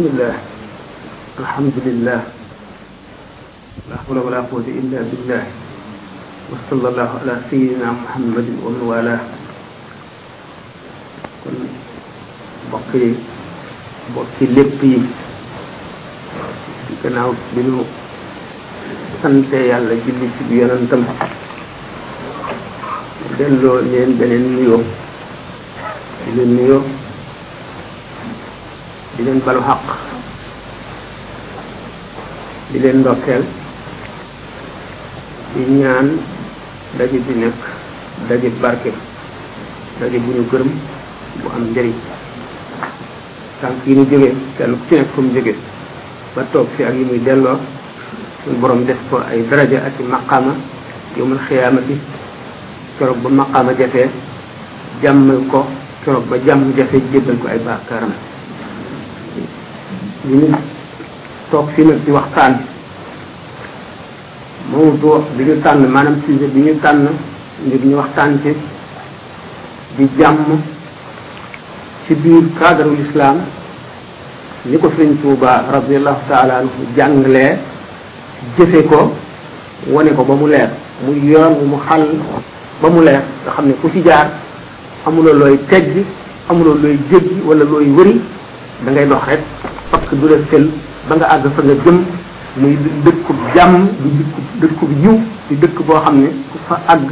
bismillah alhamdulillah la hawla wala quwwata illa billah wa sallallahu ala sayyidina muhammadin wa man wala kon mbokk yi mbokki lépp yi ci gannaaw bi nu sante yàlla julli ci bi yonentam delloo leen beneen nuyoo di leen nuyoo di leen balu xaq di leen ndokkeel di ñaan daje bi nekk daje barke daje bu ñu gërëm bu am njëriñ tànk yi ñu jógee kenn ku ci nekk fu mu jógee ba toog fi ak yi muy delloo suñu borom def ko ay daraja ak i maqaama yowmal xiyaamati keroog ba maqaama jafee jàmmal ko keroog ba jàmm jafe jéggal ko ay bàkkaaram ñu ngi toog fii nag di waxtaan mawdu bi ñu tànn maanaam sujet bi ñu tànn ngir ñu waxtaan ci di jàmm ci biir cadre ul islam ni ko sëñ Tuuba radiallahu taala anhu jànglee jëfe ko wane ko ba mu leer muy yoon wu mu xal ba mu leer nga xam ne ku ci jaar amuloo looy tegg amuloo looy jéggi wala looy wëri da ngay dox rek parce que du la sel ba nga àgg fa nga jëm muy dëkkub jàmm di dëkku dëkkub yiw di dëkk boo xam ne ku fa àgg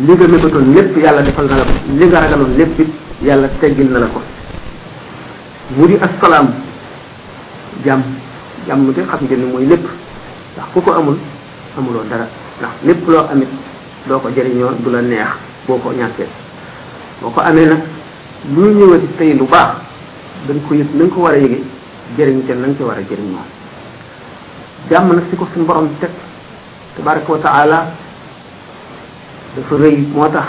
li nga mébatoon lépp yàlla defal na la ko li nga ragaloon lépp it yàlla teggil na la ko mu di assalaam jàmm jàmm de xam ngeen ne mooy lépp ndax ku ko amul amuloo dara ndax lépp loo amit doo ko jëriñoo du la neex boo ko ñàkkee boo ko amee nag lu ñëwati tey lu baax dañ ko yëg nañ ko war a yëge jëriñ te nañ ko war a jëriñoo jàmm nag si ko suñu borom teg tabaraka wa taala dafa rëy moo tax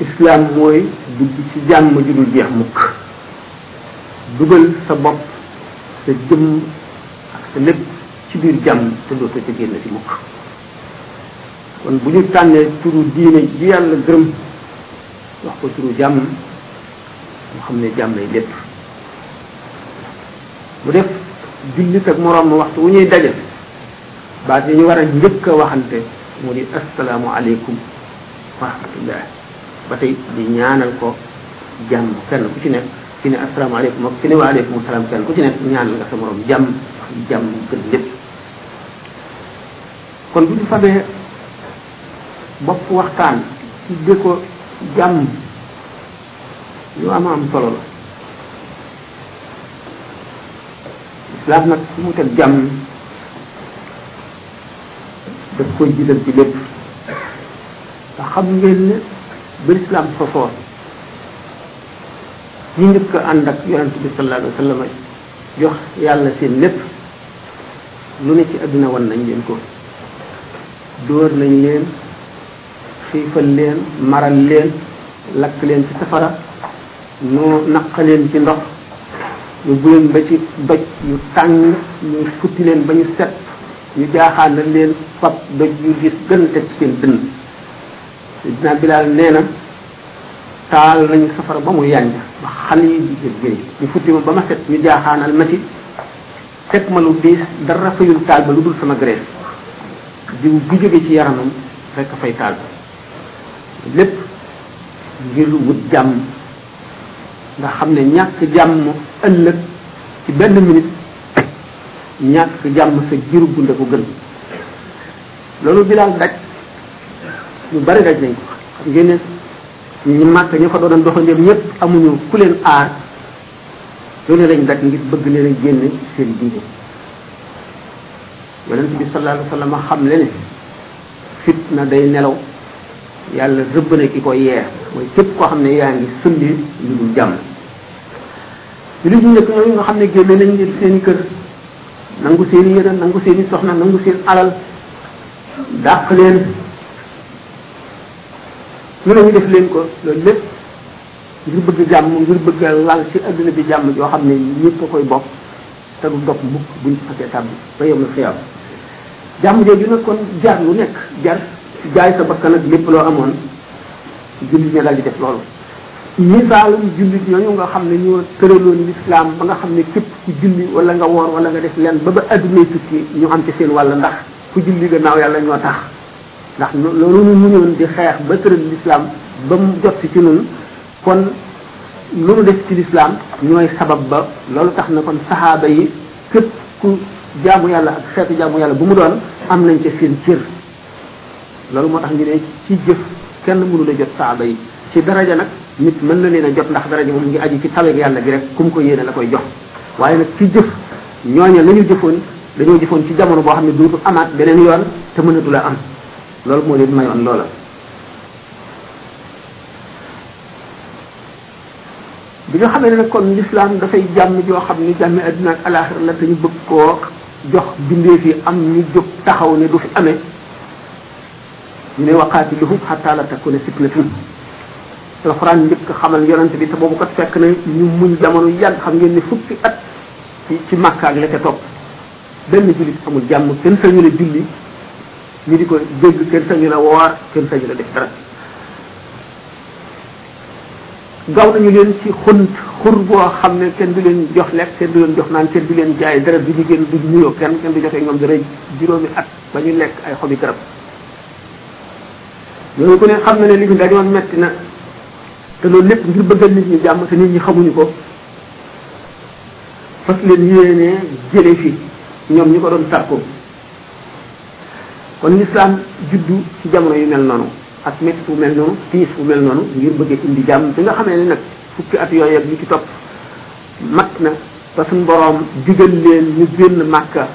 islam mooy dugg ci jàmm ju dul jeex mukk dugal sa bopp sa jëmm ak sa lépp ci biir jàmm te dootoo ca génn ci mukk kon bu ñu tànnee turu diine ji yàlla gërëm wax ko turu jàmm mu xam ne jàmm lay lépp mu def jullit ak moroom ma waxtu wu ñuy daje baat yi ñu war a njëkk a waxante mu di assalaamu aleykum wa rahmatullah ba tey di ñaanal ko jàmm kenn ku ci nekk fi ne asalaamaaleykum ak fi ne waaleykum salaam kenn ku ci nekk ñaanal nga sa morom jàmm jàmm gën lépp kon bu ñu fabee bopp waxtaan tudde ko jàmm lu am am solo la islam nag fu mu teg jàmm daf koy jiital ci lépp te xam ngeen ne ba lislaam sosoo ñi njëkk a ànd ak yonent bi sallallahu alayhi wa sallam jox yàlla seen lépp lu ne ci àdduna wan nañ leen ko dóor nañ leen xiifal leen maral leen lakk leen ci safara nu naq leen ci ndox ñu buleen ba ci doj yu tàng ñu futti leen ba ñu set ñu jaaxaan nañ leen fab doj yu gis gën teg ci seen dënn Seydina Bilaal nee na taal nañu safara ba mu yànj ba xal yi di jël géej ñu futti ma ba ma set ñu jaaxaanal ma ci teg ma lu diis dara fayul taal ba lu dul sama graisse diw bu jóge ci yaramam rekk fay taal ba lépp ngir wut jàmm nga xam ne ñàkk jàmm ëllëg ci benn minute ñàkk jàmm sa jiru dund ko gën loolu bilaal daj ñu bari daj nañ ko xam ngeen ne ñu màkk ñu fa doon doxandeem ñëpp amuñu ku leen aar loolu lañ daj ngir bëgg leen a génne seen diine yonent bi sallallahu alayhi wa sallam xam le ne fitna day nelaw yàlla rëbb na ki ko yeer mooy képp koo xam ne yaa ngi sundi lu dul jàmm jullit ñu njëkk ñooñu nga xam ne génne nañ ngir seen i kër nangu seen i yére nangu seen i soxna nangu seen alal dàq leen lu ne ñu def leen ko loolu lépp ngir bëgg jàmm ngir bëgg lal ci adduna bi jàmm joo xam ne ñëpp a koy bokk te du dog mukk buñ ci xasee tàbbi ba yow na xiyaam jàmm jooju nag kon jar lu nekk jar jaay sa bakkan ak lépp loo amoon jullit ña daal di def loolu misaalum jullit ñooñu nga xam ne ñoo tëraloon lislaam ba nga xam ne képp ku julli wala nga woor wala nga def leen ba ba adduna tukki ñu am ci seen wàll ndax ku julli gannaaw yàlla ñoo tax ndax loolu ñu muñoon di xeex ba tëral lislaam ba mu jot ci ci nun kon lu nu def ci lislaam ñooy sabab ba loolu tax na kon saxaaba yi képp ku jaamu yàlla ak xeetu jaamu yàlla bu mu doon am nañ ca seen cër loolu moo tax ñu ne ci jëf kenn mënu la jot saxaaba yi ci daraja nag nit mën na leen a jot ndax daraja moom ngi aju ci taweeg yàlla gi rek ku mu ko yéene la koy jox waaye nag ci jëf ñooña la ñu jëfoon dañoo jëfoon ci jamono boo xam ne dootul amaat beneen yoon te mënatu la am loolu moo leen mayoon loola bi nga xamee ne nag kon lislaam dafay jàmm joo xam ni jàmmi àddina ak alaaxira la dañu bëgg koo jox bindee fi am ñu jóg taxaw ne du fi amee ñu ne waqaatiluhum xataa la takuna fitnatun alxuraan njëkk xamal yonent bi te boobu kat fekk na ñu muñ jamono yàgg xam ngeen ne fukki at ci ci màkkaak la ca topp benn jullit amul jàmm kenn sañu la julli ñu di ko dégg kenn sañu la woor kenn sañu la def dara gaw nañu leen ci xunt xur boo xam ne kenn du leen jox lekk kenn du leen jox naan kenn du leen jaay dara du ñu génn du ñu nuyoo kenn kenn du joxe ñoom dara juróomi at ba ñu lekk ay xobi garab loolu ku ne xam na ne li ñu dajoon metti na te loolu lépp ngir bëggal nit ñi jàmm te nit ñi xamuñu ko fas leen yéene jële fi ñoom ñu ko doon sàkku kon lislaam juddu ci jamono yu mel noonu ak métti fu mel noonu tiis fu mel noonu ngir bëgg indi jàmm bi nga xamee ne nag fukki at yooyu ak li ci topp mat na ba suñ boroom digal leen ñu génn màkka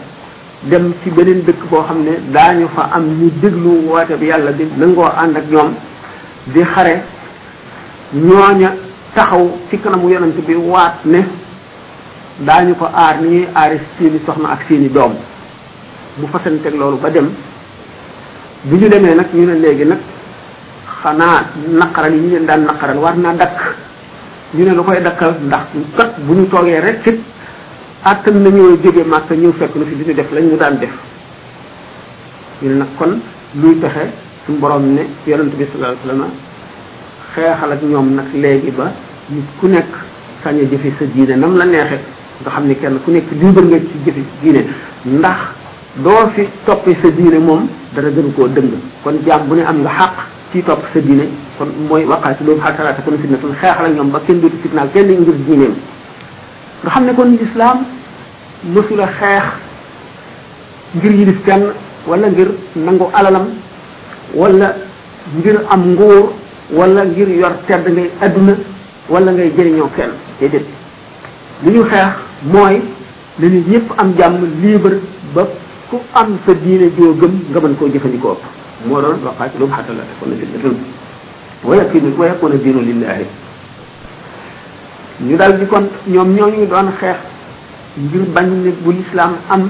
dem ci beneen dëkk boo xam ne daañu fa am ñu déglu woote bi yàlla bi nangoo ànd ak ñoom di xare ñooña taxaw ci kanamu yonent bi waat ne daañu ko aar ni ñuy aari seeni soxna ak seeni doom mu fasanteeg loolu ba dem bi ñu demee nag ñu ne léegi nag xanaa naqaral yi ñu leen daan naqaral war naa dakk ñu ne lu koy dakkal ndax kat bu ñu toogee rek it àttan nañoo jóge màkk ñëw fekk na fi di ñu def lañ ñu daan def ñu ne nag kon luy pexe suñu borom ne yonent bi sallallahu alayhi wasallam xeexal ak ñoom nag léegi ba nit ku nekk sañ a jëfe sa diine nam la neexe nga xam ne kenn ku nekk libre nga ci jëfe diine ndax doo fi toppi sa diine moom dara gën koo dëng kon jaam bu ne am nga xàq ci topp sa diine kon mooy waqaati loolu xasaraata kon fitna tun xeexal ak ñoom ba kenn dootu fitnaal kenn ngir diineem nga xam ne kon lislaam mësula xeex ngir yilif kenn wala ngir nangu alalam wala ngir am nguur wala ngir yor tedd ngay adduna wala ngay jëriñoo kenn déedéet li ñu xeex mooy li nit ñëpp am jàmm libre ba ku am sa diine joo gëm nga mën koo jëfandikoo moo doon waqaat lu xatta la kon nag dëgg wa yakunu wa yakuna diinu lillahi ñu daal di kon ñoom ñooñu doon xeex ngir bañ ne bu lislaam am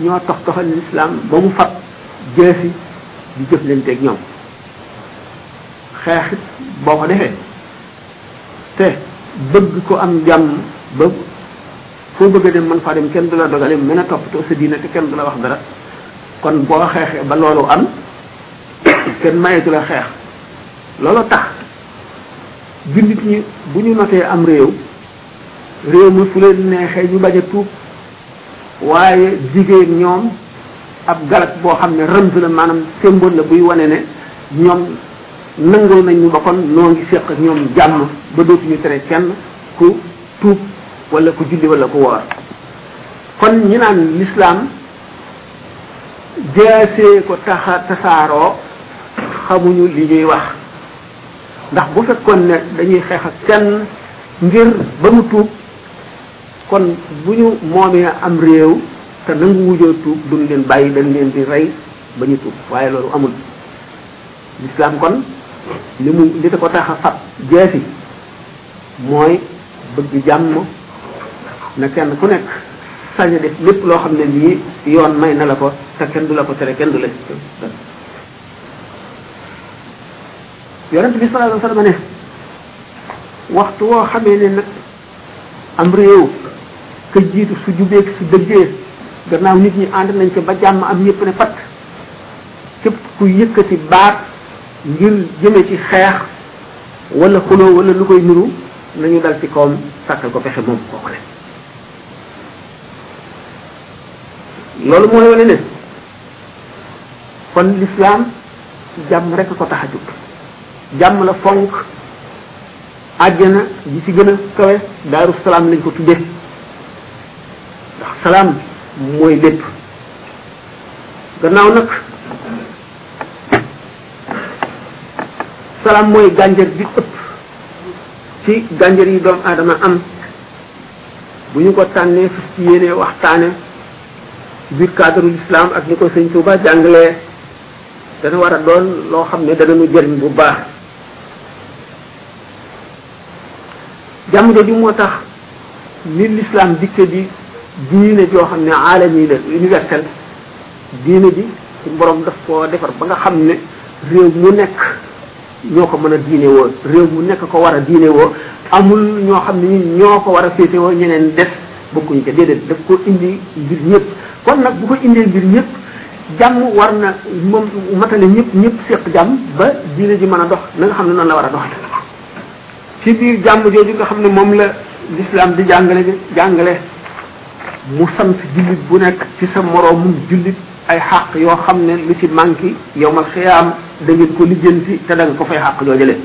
ñoo tox toxal lislaam ba mu fab jeesi di jëf leen teeg ñoom xeexit boo ko defee te bëgg ko am jàmm ba foo bëgg a dem man faa dem kenn du la dogale mën a toppatoo sa diina te kenn du la wax dara kon boo xeexee ba loolu am kenn mayetu la xeex loolu tax jullit ñi bu ñu notee am réew réew mi fu leen neexee ñu bañ a tuub waaye jigéen ñoom ab galas boo xam ne rëmz la maanaam symbole la buy wane ne ñoom nangul nañ ñu ba kon noo ngi séq ak ñoom jàmm ba dootuñu tere kenn ku tuub wala ku julli wala ku woor kon ñi naan lislaam jaasee ko taxa tasaaroo xamuñu li ñuy wax ndax bu fekkoon ne dañuy xeex ak kenn ngir ba mu tuub kon bu ñu moomee am réew te nangu wujoo tuub duñ leen bàyyi dañ leen di rey ba ñu tuub waaye loolu amul lislaam kon li mu li ko tax a fab jeesi mooy bëgg jàmm na kenn ku nekk sañ a def lépp loo xam ne lii yoon may na la ko te kenn du la ko tere kenn du la ci yonent bi sallallahu alayhi wa sallam ne waxtu woo xamee ne nag am réew ka jiitu su jubeeg su dëggee gannaaw nit ñi ànd nañ ko ba jàmm am ñëpp ne pat képp ku yëkkati baat ngir jëme ci xeex wala xuloo wala lu koy niru nañu dal ci kawam sàkkal ko pexe moom kooku ne loolu mooy wane ne kon lislaam jàmm rek ko tax a jóg jàmm la fonk àjjana ji ci gën a kawe daaru salaam lañ ko tuddee ndax salaam mooy lépp gannaaw nag salaam mooy gànjar bi ëpp ci gànjar yi doomu aadama am bu ñu ko tànnee fas ci yéenee waxtaane biir cadre l'islam ak ni ko sëñ Touba jàngalee dana war a doon loo xam ne dana nu jëriñ bu baax jàmm jooju moo tax ni l'islam dikke di diine joo xam ne aalami la universel diine ji suñu borom daf koo defar ba nga xam ne réew mu nekk ñoo ko mën a diine woo réew mu nekk ko war a diine woo amul ñoo xam ne ñi ñoo ko war a féete woo ñeneen def bokkuñu ko déedéet daf ko indi ngir ñëpp kon nag bu ko indee ngir ñëpp jàmm war na moom matale ñëpp ñëpp seq jàmm ba diine ji mën a dox na nga xam ne noonu la war a dox ci biir jàmm jooju nga xam ne moom la l'islam di jàngale jàngale mu sant jullit bu nekk ci sa moroomum jullit ay xàq yoo xam ne lu ci manqué yow ma xiyaam da ngeen ko lijjanti te da nga ko fay xàq joojale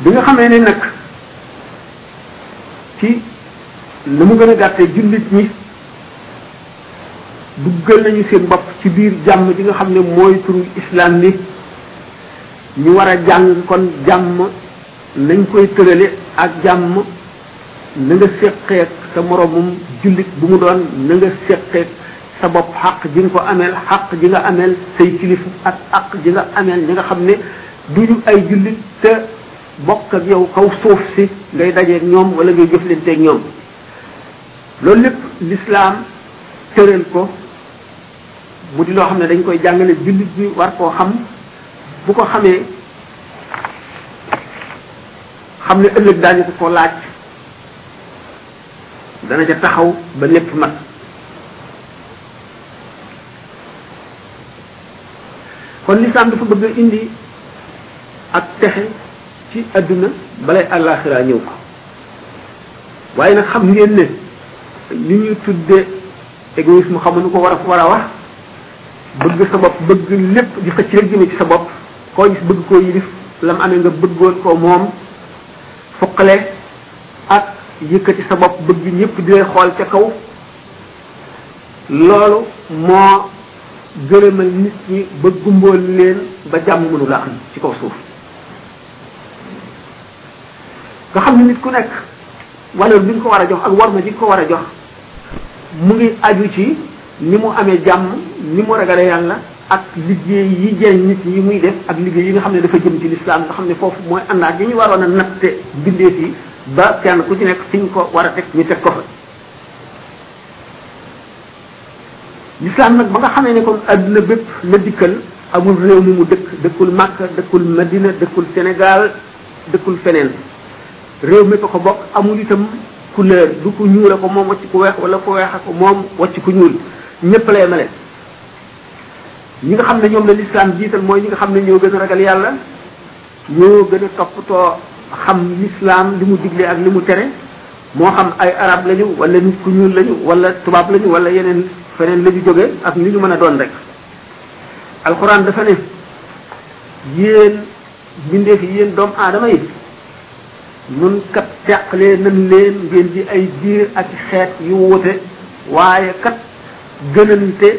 bi nga xamee ne nag ci li mu gën a gàttee jullit ñi duggal nañu seen bopp ci biir jàmm ji nga xam ne mooy turu islam ni ñu war a jàng kon jàmm nañ koy tërale ak jàmm na nga séqeek sa moroomum jullit bu mu doon na nga séqeek sa bopp xaq ji nga ko ameel xaq ji nga ameel say kilifa ak xaq ji nga ameel ñi nga xam ne duñu ay jullit te bokk ak yow kaw suuf si ngay dajeeg ñoom wala ngay jëflanteeg ñoom loolu lépp lislaam tëral ko mu di loo xam ne dañ koy jàngale jullit bi war koo xam bu ko xamee xam ne ëllëg daañu ko ko laaj dana ca taxaw ba lépp mat kon lislaam dafa bëgg a indi ak texe ci adduna balay àllaaxira ñëw ko waaye nag xam ngeen ne li ñuy tudde égoïsme xamuñu ko war a war a wax bëgg sa bopp bëgg lépp di xëcc rek jëme ci sa bopp koo gis bëgg koo yilif la mu amee nga bëggoon ko moom fuqale ak yëkkati sa bopp bëgg ñëpp di lay xool ca kaw loolu moo gërëmal nit ñi ba gumbool leen ba jàmm mënu la am ci kaw suuf nga xam ne nit ku nekk valeur bi nga ko war a jox ak war ma ji nga ko war a jox mu ngi aju ci ni mu amee jàmm ni mu ragale yàlla ak liggéey yi jëriñ nit yi muy def ak liggéey yi nga xam ne dafa jëm ci lislaam nga xam ne foofu mooy àndaat yi ñu waroon a natte bindeef yi ba kenn ku ci nekk fi ñu ko war a teg ñu teg ko fa lislaam nag ba nga xamee ne kon adduna bépp la dikkal amul réew mu mu dëkk dëkkul Makka dëkkul Madina dëkkul Sénégal dëkkul feneen réew mépp ko bokk amul itam couleur du ku ñuul a ko moom wacc ku weex wala ku weex a ko moom wacc ku ñuul ñëpp la yemale ñi nga xam ne ñoom la lislaam jiital mooy ñi nga xam ne ñoo gën a ragal yàlla ñoo gën a toppatoo xam lislaam li mu digle ak li mu tere moo xam ay arab lañu wala nit ku ñuul lañu wala tubaab lañu wala yeneen feneen la ñu jóge ak ni ñu mën a doon rek alxuraan dafa ne yéen mbindeef yi yéen doomu aadama yi nun kat teqlee nan leen ngeen di ay biir ak xeet yu wuute waaye kat gënante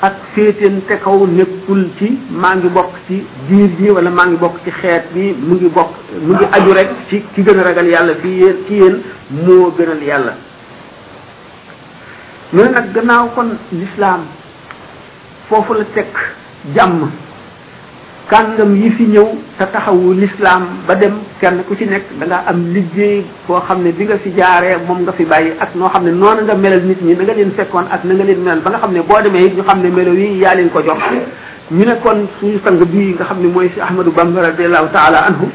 ak féetante kaw nekkul ci maa ngi bokk ci diir bi wala maa ngi bokk ci xeet bi mu ngi bokk mu ngi aju rek ci ki gën a ragal yàlla fi yéen ci yéen moo gënal yàlla mais nag gannaaw kon lislaam foofu la teg jàmm kàngam yi fi ñëw te taxawu lislaam ba dem kenn ku ci nekk da nga am liggéey boo xam ne bi nga fi jaaree moom nga fi bàyyi ak noo xam ne noonu nga melal nit ñi na nga leen fekkoon ak na nga leen melal ba nga xam ne boo demee it ñu xam ne melo yi yaa leen ko jox ñu ne kon suñu sang bii nga xam ne mooy si Ahmadou Bamba radiallahu taala anhu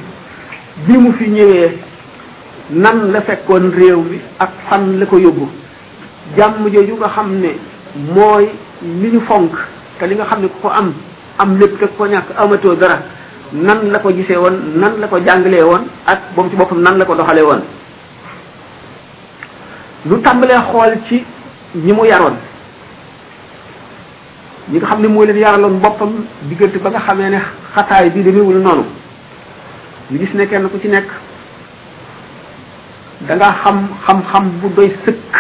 bi mu fi ñëwee nan la fekkoon réew mi ak fan la ko yóbbu jàmm jooju nga xam ne mooy li ñu fonk te li nga xam ne ku ko am am lépp te ku ko ñàkk amatoo dara nan la ko gisee woon nan la ko jàngalee woon ak moom ci boppam nan la ko doxalee woon lu tàmbalee xool ci ñi mu yaroon ñi nga xam ne mooy leen yaraloon boppam diggante ba nga xamee ne xataay bi demewul noonu ñu gis ne kenn ku ci nekk da nga xam xam-xam bu doy sëkk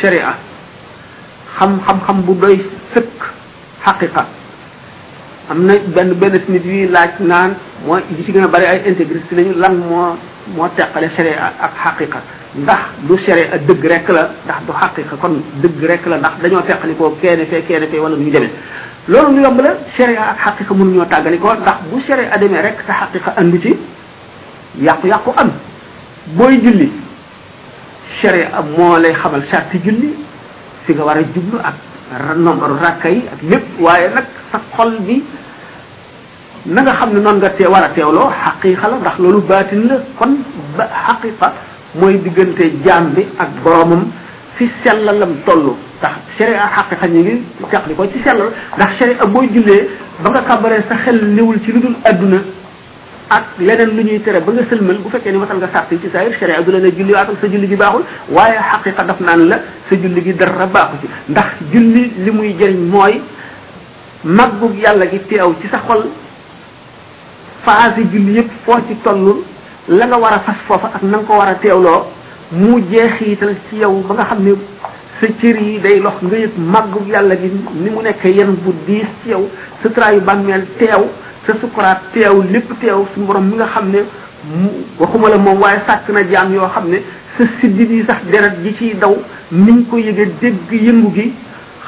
sharia xam xam-xam bu doy sëkk xaqiqa am na benn benn si nit yi laaj naan mooy li ci gën a bari ay intégriste lañu lan moo moo teqale sharia ak xaqiqa ndax du sharia dëgg rek la ndax du xaqiqa kon dëgg rek la ndax dañoo teqali koo keene fee keene fee wala nu ñu demee loolu lu yomb la sharia ak xaqiqa mënu ñoo tàggali ko ndax bu sharia demee rek sa xaqiqa andu ci yàqu-yàqu am booy julli sharia moo lay xamal sarti julli fi nga war a jublu ak nombaru ràkka yi ak lépp waaye nag sa xol bi na nga xam ne noonu nga tee war a teewloo xaqiiqa la ndax loolu baatin la kon ba xaqiiqa mooy diggante jaam bi ak boromam fi sellalam toll ndax sharia xaqiqa ñu ngi teqli ko ci sellal ndax sharia boo jullee ba nga kàmbaree sa xel néewul ci lu dul adduna ak leneen lu ñuy tere ba nga sëlmal bu fekkee ni matal nga sàrt yi ci saayir sharia du la ne julli waatal sa julli gi baaxul waaye xaqiqa daf naan la sa julli gi dara baaxu ci ndax julli li muy jëriñ mooy màggug yàlla gi teew ci sa xol phase julli yëpp foo ci toll la nga war a fas foofa ak na nga ko war a teewloo mu jeexiital ci yow ba nga xam ne sa cër yi day lox nga yëg màggug yàlla gi ni mu nekk yenn bu diis ci yow sa traayu bàmmeel teew sa sukuraat teew lépp teew su borom mi nga xam ne mu waxuma la moom waaye sàkk na jaam yoo xam ne sa siddit yi sax deret ji ciy daw ni nga ko yëgee dégg yëngu gi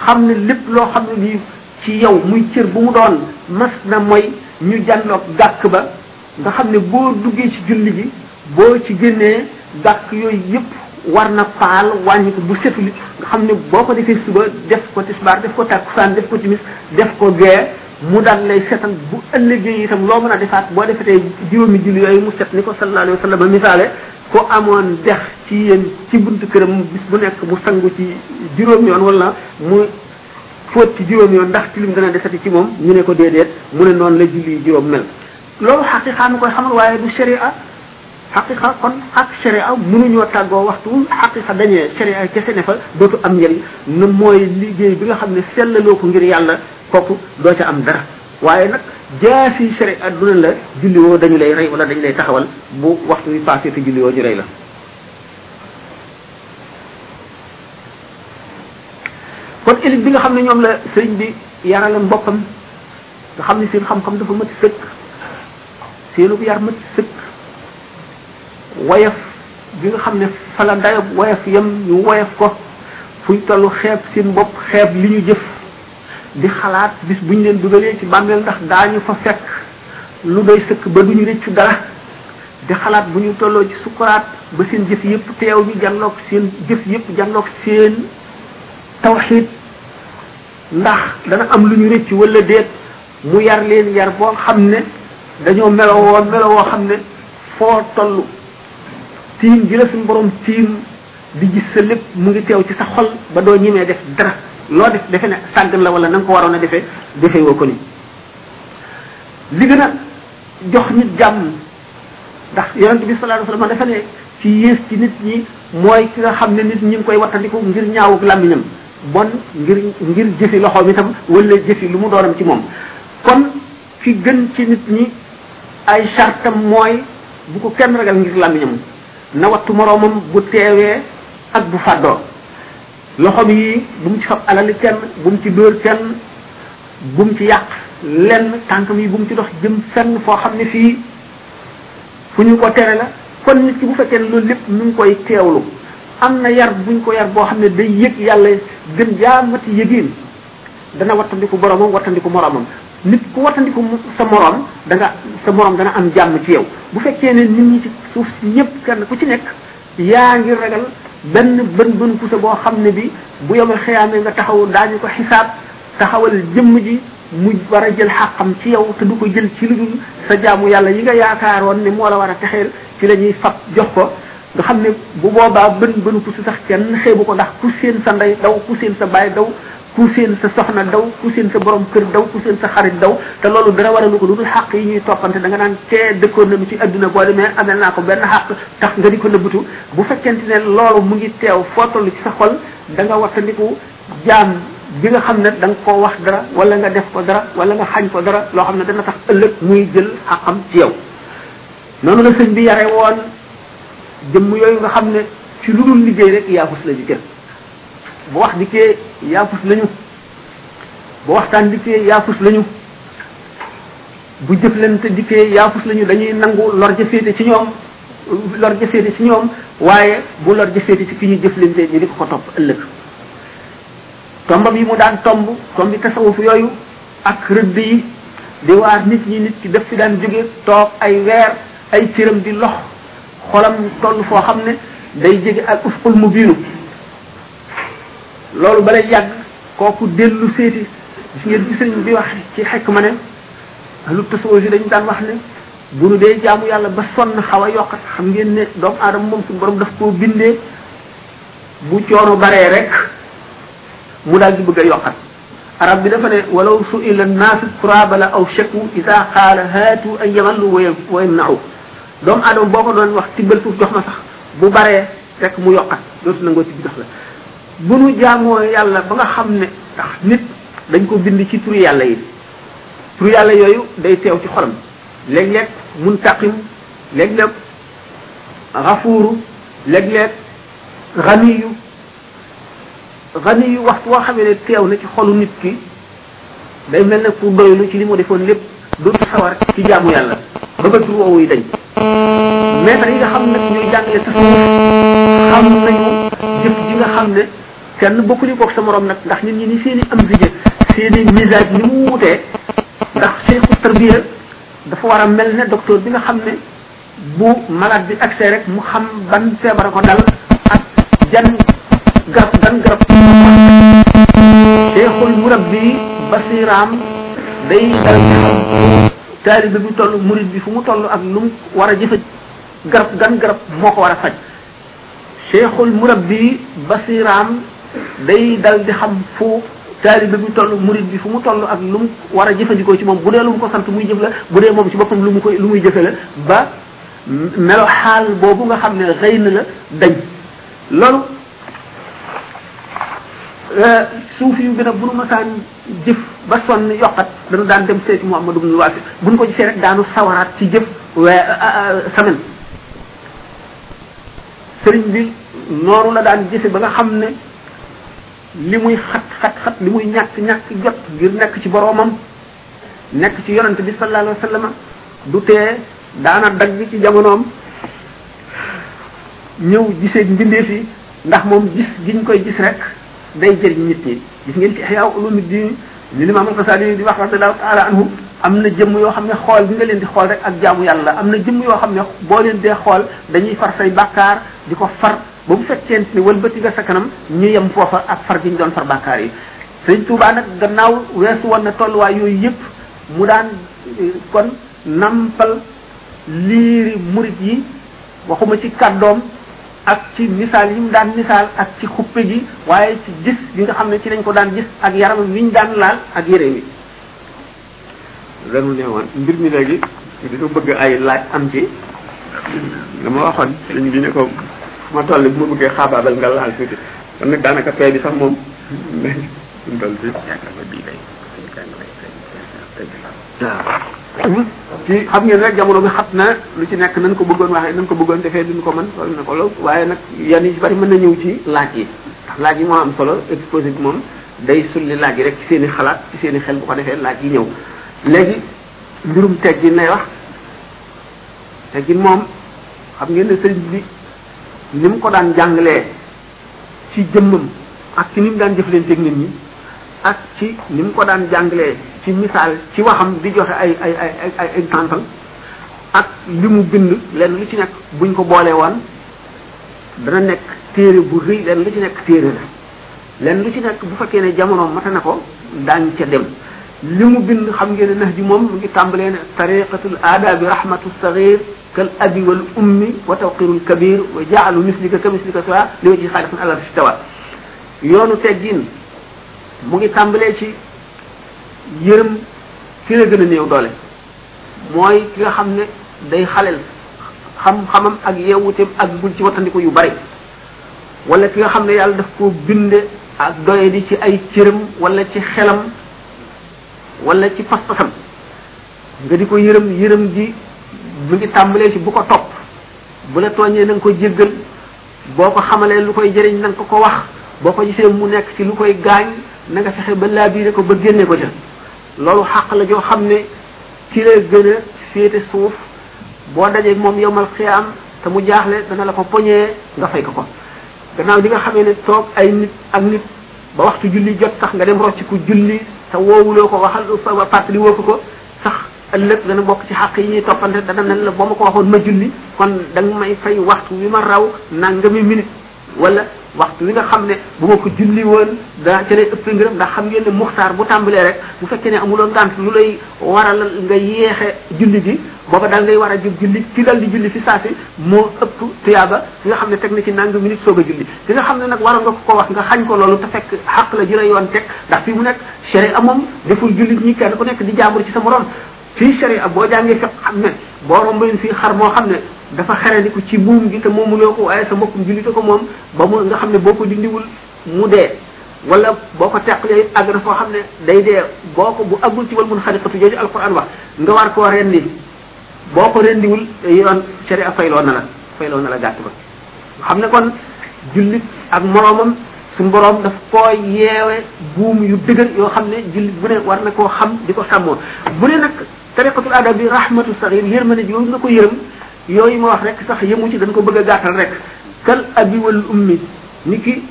xam ne lépp loo xam ne lii ci yow muy cër bu mu doon mas na mooy ñu jànloog gàkk ba nga xam ne boo duggee ci julli gi boo ci génnee gàkk yooyu yëpp war na faal wàññi ko bu setul nga xam ne boo ko defee suba def ko tisbaar def ko takkusaan def ko timis def ko gee mu daal lay setal bu ëllëgee itam loo mën a defaat boo defetee juróomi julli yooyu mu set ni ko sallallahu alayhi wa sallam misaale ku amoon dex ci yéen ci buntu këram bis bu nekk mu sangu ci juróom yoon wala mu fóot ci juróom yoon ndax tilim dana desati ci moom ñu ne ko déedéet mu ne noonu la julli juróom mel loolu xaqiqa nu koy xamal waaye du sharia xaqiqa kon ak sharia mënuñoo tàggoo waxtu xaqiqa dañee sharia kese ne fa dootu am njëriñ na mooy liggéey bi nga xam ne sellaloo ko ngir yàlla kooku doo ca am dara waaye nag jaasi sere at du la julli woo dañu lay rey wala dañu lay taxawal bu waxtu wi passé te julli woo ñu rey la kon élite bi nga xam ne ñoom la sëriñ bi yaralam boppam nga xam ne seen xam-xam dafa mat sëkk seenu yar mat sëkk woyof bi nga xam ne fala dayob woyof yem ñu woyof ko fuñ tollu xeeb seen bopp xeeb li ñu jëf di xalaat bis bu ñu leen dugalee ci bàmmeel ndax daañu fa fekk lu doy sëkk ba duñu rëccu dara di xalaat bu ñu tolloo ci sukuraat ba seen jëf yëpp teew ñu jànloog seen jëf yëpp jànloog seen tawxiid ndax dana am lu ñu rëcc wala déet mu yar leen yar boo xam ne dañoo meloo woon meloo woo xam ne foo toll tiim ji la suñu borom tiim di gis sa lépp mu ngi teew ci sa xol ba doo ñemee def dara loo def defe ne sàggan la wala na nga ko waroon a defee defee woo ko ni li gën a jox nit jàmm ndax yonent bi sallallahu alayhi wasallam dafa ne ci yées ci nit ñi mooy ki nga xam ne nit ñi ngi koy wattandiku ngir ñaawuk làmmiñam bon ngir ngir jëfi loxoom itam wala jëfi lu mu doonam ci moom kon ki gën ci nit ñi ay sartam mooy bu ko kenn ragal ngir làmmiñam na wattu moroomam bu teewee ak bu fàddoo loxoom yi bu mu ci fab alali kenn bu mu ci dóor kenn bu mu ci yàq lenn tànkam yi bu mu ci dox jëm fenn foo xam ne fii fu ñu ko tere la kon nit ki bu fekkee ne loolu lépp nu ngi koy teewlu am na yar buñ ko yar boo xam ne day yëg yàlla gën jaa mati yëgiin dana wattandiku boromam wattandiku moromam nit ku wattandiku sa morom da nga sa morom dana am jàmm ci yow bu fekkee ne nit ñi ci suuf si ñëpp kenn ku ci nekk yaa ngi ragal benn bën bën pusa boo xam ne bi bu yomal xiyaamee nga taxaw daañu ko xisaab taxawal jëmm ji mu war a jël xàqam ci yow te du ko jël ci lu dul sa jaamu yàlla yi nga yaakaaroon ne moo la war a texeel ci la ñuy fab jox ko nga xam ne bu boobaa bën bënu pusu sax kenn xeebu ko ndax ku seen sa ndey daw ku seen sa baay daw ku seen sa soxna daw ku seen sa borom kër daw ku seen sa xarit daw te loolu dara waralu ko lu dul xàq yi ñuy toppante da nga naan tee dëkkoon nañu ci adduna boo demee amel naa ko benn xàq tax nga di ko nëbbutu bu fekkente ne loolu mu ngi teew foo toll ci sa xol da nga wattandiku jaam bi nga xam ne da nga koo wax dara wala nga def ko dara wala nga xañ ko dara loo xam ne dana tax ëllëg muy jël xàqam ci yow noonu la sëñ bi yare woon jëmm yooyu nga xam ne ci lu dul liggéey rek yaafus la ñu kenn bu wax dikkee yaafus lañu bu waxtaan dikkee yaafus lañu bu jëflante dikkee yaafus lañu dañuy nangu lor ja féete ci ñoom lor ja féete ci ñoom waaye bu lor ja féete ci ki ñu jëflante ñu di ko ko topp ëllëg tombam yi mu daan tomb tomb yi tasawuf yooyu ak rëdd yi di waar nit ñi nit ki def fi daan jóge toog ay weer ay cëram di lox xolam toll foo xam ne day jege ak ufqul mu biinu loolu balay yàgg kooku dellu seeti gis ngeen bi sëriñ bi wax ci xekk ma ne lu tasawoo si dañu daan wax ne bu nu dee jaamu yàlla ba sonn xaw a yokkat xam ngeen ne doomu aadama moom suñu borom daf koo bindee bu coono baree rek mu daal di bëgg a yokkat arab bi dafa ne walaw su ila naasu turaaba la aw shaku isa xaala haatu an yamallu wa yamnau doomu aadama boo ko doon wax tibbal suuf jox ma sax bu baree fekk mu yokkat dootu nangoo tibb jox la bu nu jaamoo yàlla ba nga xam ne ndax nit dañ ko bind ci turu yàlla yi turu yàlla yooyu day teew ci xolam léeg-léeg muntaqim léeg-léeg xafuuru léeg-léeg xaniyu xani yu waxtu woo xamee ne teew na ci xolu nit ki day mel ne ku doylu ci li mu defoon lépp du sawar ci jaamu yàlla ba ba tur woowu yi dañ maître yi nga xam nag ñooy jàngale sa xam nañu jëf ji nga xam ne kenn bokkuñu kook sa morom nag ndax nit ñi ni seen i am sije seen i misage ni mu wutee ndax cheikhu tarbiya dafa war a mel ne docteur bi nga xam ne bu malade bi accès rek mu xam ban feebar ko dal ak jan garab gan garab cheikhul murabbi basiraam day dal ci xam taalibe bi toll murid bi fu mu toll ak lu mu war a jëfe garab gan garab moo ko war a faj cheikhul murabbi basiraam day dal di xam fu taalibe bi toll murid bi fu mu toll ak lu mu war a jëfandikoo ci moom bu dee lu mu ko sant muy jëf la bu dee moom ci boppam lu mu koy lu muy jëfe la ba melo xaal boobu nga xam ne xëy na la dañ loolu euh, suuf yu gën a bu nu masaan jëf ba sonn yokkat dañu daan dem seeti Muhammadu ibn Waasi bu ñu ko gisee rek daanu sawaraat ci jëf we euh, euh, semaine sëriñ bi nooru la daan jëfe ba nga xam ne li muy xat xat xat li muy ñàkk ñàkk jot ngir nekk ci boroomam nekk ci yonent bi sallallahu alayhi wa sallam du tee daana dagg ci jamonoom ñëw gisee mbindeef yi ndax moom gis giñ koy gis rek day jëriñ nit ñi gis ngeen ci Ihya Ulumuddin ni Imaam Al-Ghazali di wax radiyallahu taala anhu am na jëmm yoo xam ne xool bi nga leen di xool rek ak jaamu yàlla am na jëmm yoo xam ne boo leen dee xool dañuy far say bàkkaar di ko far ba bu fekkente ni wëlbati nga sa kanam ñu yem foofa ak far gi ñu doon far bàkkaar yi sëñ Tuubaa nag gannaaw weesu woon na tolluwaay yooyu yëpp mu daan kon nampal liiri murit yi waxuma ci kàddoom ak ci misaal yi mu daan misaal ak ci xuppe gi waaye ci gis gi nga xam ne ci lañ ko daan gis ak yaram wi ñu daan laal ak yére wi dañu ne woon mbir mi léegi dañu bëgg ay laaj am ci dama waxoon sëñ bi ne ko ma toll bu ma bëggee xaabaabal nga laal tuuti kon nag daanaka fee bi sax moom suñu toll bi waaw ci xam ngeen rek jamono bi xat na lu ci nekk nañ ko bëggoon waxee nañ ko bëggoon defee duñ ko mën loolu na ko loolu waaye nag yan yi ci bari mën na ñëw ci laaj yi ndax laaj yi moo am solo exposé bi moom day sulli laaj yi rek ci seen i xalaat ci seen i xel bu ko defee laaj yi ñëw léegi mbirum teggin lay wax teggin moom xam ngeen ne sëriñ bi ni mu ko daan jàngalee ci jëmmam ak ci ni mu daan jëflanteeg nit ñi ak ci ni mu ko daan jàngalee ci misaal ci waxam di joxe ay ay ay ay ay exemple ak li mu bind lenn lu ci nekk buñ ko boolee woon dana nekk téere bu rëy lenn lu ci nekk téere la lenn lu ci nekk bu fekkee ne jamono mata na ko daañ ca dem li mu bind xam ngeen ne nax ji moom mu ngi tàmbalee ne tariqatul aadabi rahmatu sagir kal abi wal ummi wa tawqirul kabir wa jaalu mislika ka mislika sawa li wa ci xaalifan ala stawa yoonu teggin mu ngi tàmbalee ci yërëm ki la gën a néew doole mooy ki nga xam ne day xalel xam-xamam ak yeewuteem ak bul ci wattandiku yu bari wala ki nga xam ne yàlla daf ko binde ak doye di ci ay cëram wala ci xelam wala ci pas-pasam nga di ko yërëm yërëm ji bu ngi tàmbalee ci bu ko topp bu la tooñee na ko jéggal boo ko xamalee lu koy jëriñ na ko ko wax boo ko gisee mu nekk ci lu koy gaañ na nga fexe ba laabiire ko ba génne ko ca loolu xàq la joo xam ne ci la gën a féete suuf boo dajee moom yomal xiyaam te mu jaaxle dana la ko poñee nga fay ko ko gannaaw li nga xamee ne toog ay nit ak nit ba waxtu julli jot sax nga dem rocc ku julli te woowuloo ko waxal fa fàttali woo ko ko sax ëllëg dana bokk ci xàq yi ñuy toppante dana ne la boo ma ko waxoon ma julli kon da nga may fay waxtu wi ma raw nangami minute wala waxtu wi nga xam ne bu ma ko julli woon daa ca lay ëpp ngërëm ndax xam ngeen ne muxtaar bu tàmbalee rek bu fekkee ne amuloo ngant lu lay waral nga yeexe julli gi booba daal ngay war a jóg julli ci dal di julli fi saa si moo ëpp tuyaaba ki nga xam ne teg na ci nang minute soog a julli ki nga xam ne nag war nga ko ko wax nga xañ ko loolu te fekk xaq la jëre yoon teg ndax fii mu nekk sharia moom deful jullit ñi kenn ku nekk di jàmbur ci sa morom fii sharia boo jàngee fekk xam ne boo rombaleen fii xar moo xam ne dafa xeradiku ci buum gi te moomuloo ko waaye sa mbokkum jullite ko moom ba mu nga xam ne boo ko dindiwul mu dee wala boo ko teqlee it àgg na foo xam ne day dee boo ko bu aggul ci wal mun xariqatu jooju alquran wax nga war koo rendi boo ko rendiwul yoon sharia fayloo na la fayloo na la gàtt ba xam ne kon jullit ak moroomam suñu boroom daf koo yeewe buum yu dëgër yoo xam ne jullit bu ne war na koo xam di ko sàmmoo bu ne nag tariqatul adab bi rahmatu saxir yërmande ji yooyu nga ko yërëm yooyu ma wax rek sax yëmu ci dañ ko bëgg a gàttal rek kal abi wal ummi ni ki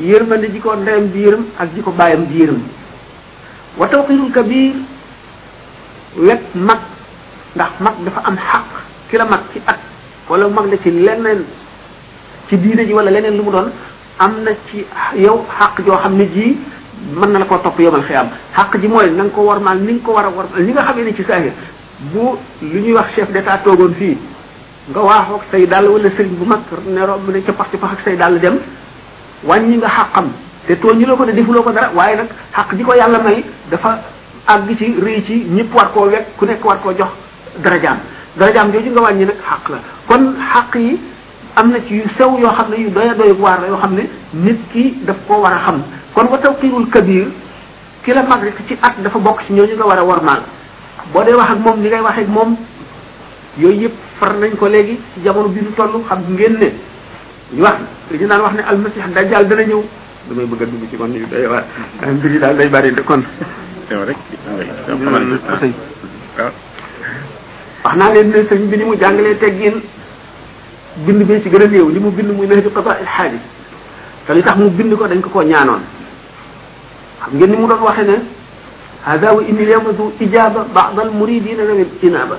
yërmande ji ko ndeyam di yërëm ak ji ko bàyyam di yërëm wa tawqirul kabir wet mag ndax mag dafa am xaq ki la mag ci at wala mag la ci leneen ci diine ji wala leneen lu mu doon am na ci yow xaq joo xam ne ji mën na la koo topp yomal xiyaam xaq ji mooy na nga ko warmaal ni nga ko war a warmaal li nga xamee ne ci saahir bu lu ñuy wax chef d'état toogoon fii nga waaxoog say dàll wala sëriñ bu mag ne romb ne ca pax ca pax ak say dàll dem wàññi nga xàqam te tooñu la ko de defuloo ko dara waaye nag xàq ji ko yàlla may dafa àgg ci rëy ci ñëpp war koo wekk ku nekk war koo jox darajaam darajaam jooju nga wàññi nag xàq la kon xàq yi am na ci yu sew yoo xam ne yu doy a doy waar la yoo xam ne nit ki daf koo war a xam kon wa tawqirul kabir ki la mag rek ci at dafa bokk ci ñooñu nga war a warmaal boo dee wax ak moom ni ngay wax ak moom yooyu yëpp far nañ ko léegi ci jamono bi ñu toll xam ngeen ne ñu wax li ñu naan wax ne almasih dajjal dana ñëw damay bëgg a dugg ci kon yu doy waar mbir yi daal day bari de kon teew rek sëñ wax naa leen ne sëñ bi ni mu jàngalee teggin bind bi ci gën a néew li mu bind muy nax ju qada il xaaji te li tax mu bind ko dañ ko koo ñaanoon xam ngeen ni mu doon waxe ne hada wa inni yamadu ijaba ba'd al muridina min inaba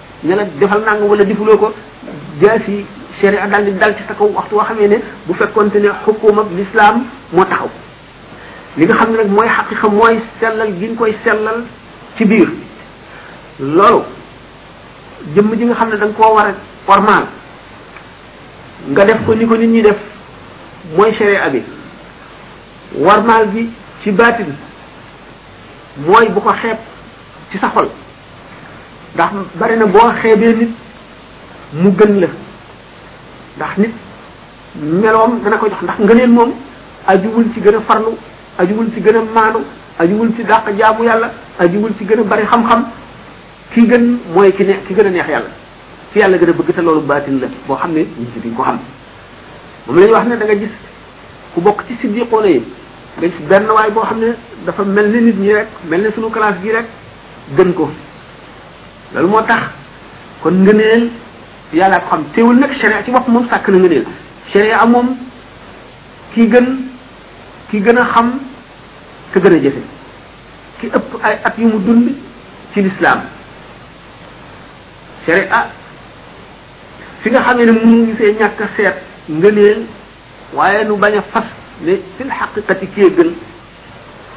ne la defal nang wala defuloo ko jaasi sharia daal di dal ci sa kaw waxtu woo xamee ne bu fekkonte ne xukuma l'islam moo taxaw li nga xam ne nag mooy xaqiqa mooy sellal gi nga koy sellal ci biir loolu jëmm ji nga xam ne da nga koo war a formal nga def ko ni ko nit ñi def mooy sharia bi warmaal gi ci baatin mooy bu ko xeeb ci sa xol ndax bari na boo xeebee nit mu gën la ndax nit meloom dana ko jox ndax ngëneel moom ajuwul ci gën a farlu ajuwul ci gën a maanu ajuwul ci dàq jaamu yàlla ajuwul ci gën a bari xam-xam ki gën mooy ki ne ki gën a neex yàlla ki yàlla gën a bëgg te loolu baatin la boo xam ne ñi ci duñ ko xam moom la ñu wax ne da nga gis ku bokk ci siddiqoona yi nga gis benn waay boo xam ne dafa mel ni nit ñi rek mel ni sunu classe gi rek gën ko loolu moo tax kon ngëneel yàlla ko xam teewul nag sharia ci bopp moom sàkk na ngëneel sharia moom ki gën ki gën a xam ka gën a jëfe ki ëpp ay at yu mu dund ci lislaam sharia fi nga xamee ne mënuñu see ñàkk a seet ngëneel waaye nu bañ a fas ne fil xaqiqati kee gën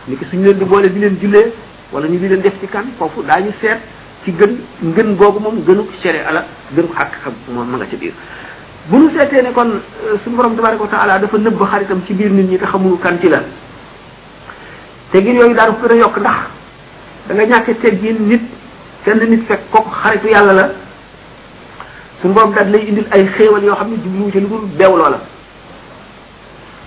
ni ki suñu leen di boole di leen jullee wala ñu di leen def ci kan foofu daañu seet ci gën ngën googu moom gënu cere ala gënu xàq xam moom ma nga ca biir bu ñu seetee ne kon suñu borom tabaraka wa taala dafa nëbb xaritam ci biir nit ñi te xamul kan ci la te gin yooyu daal dafa gën a yokk ndax da nga ñàkke teggin nit kenn nit fekk kooku xaritu yàlla la suñu borom daal lay indil ay xéewal yoo xam ne jubluwu ci lu dul beew loola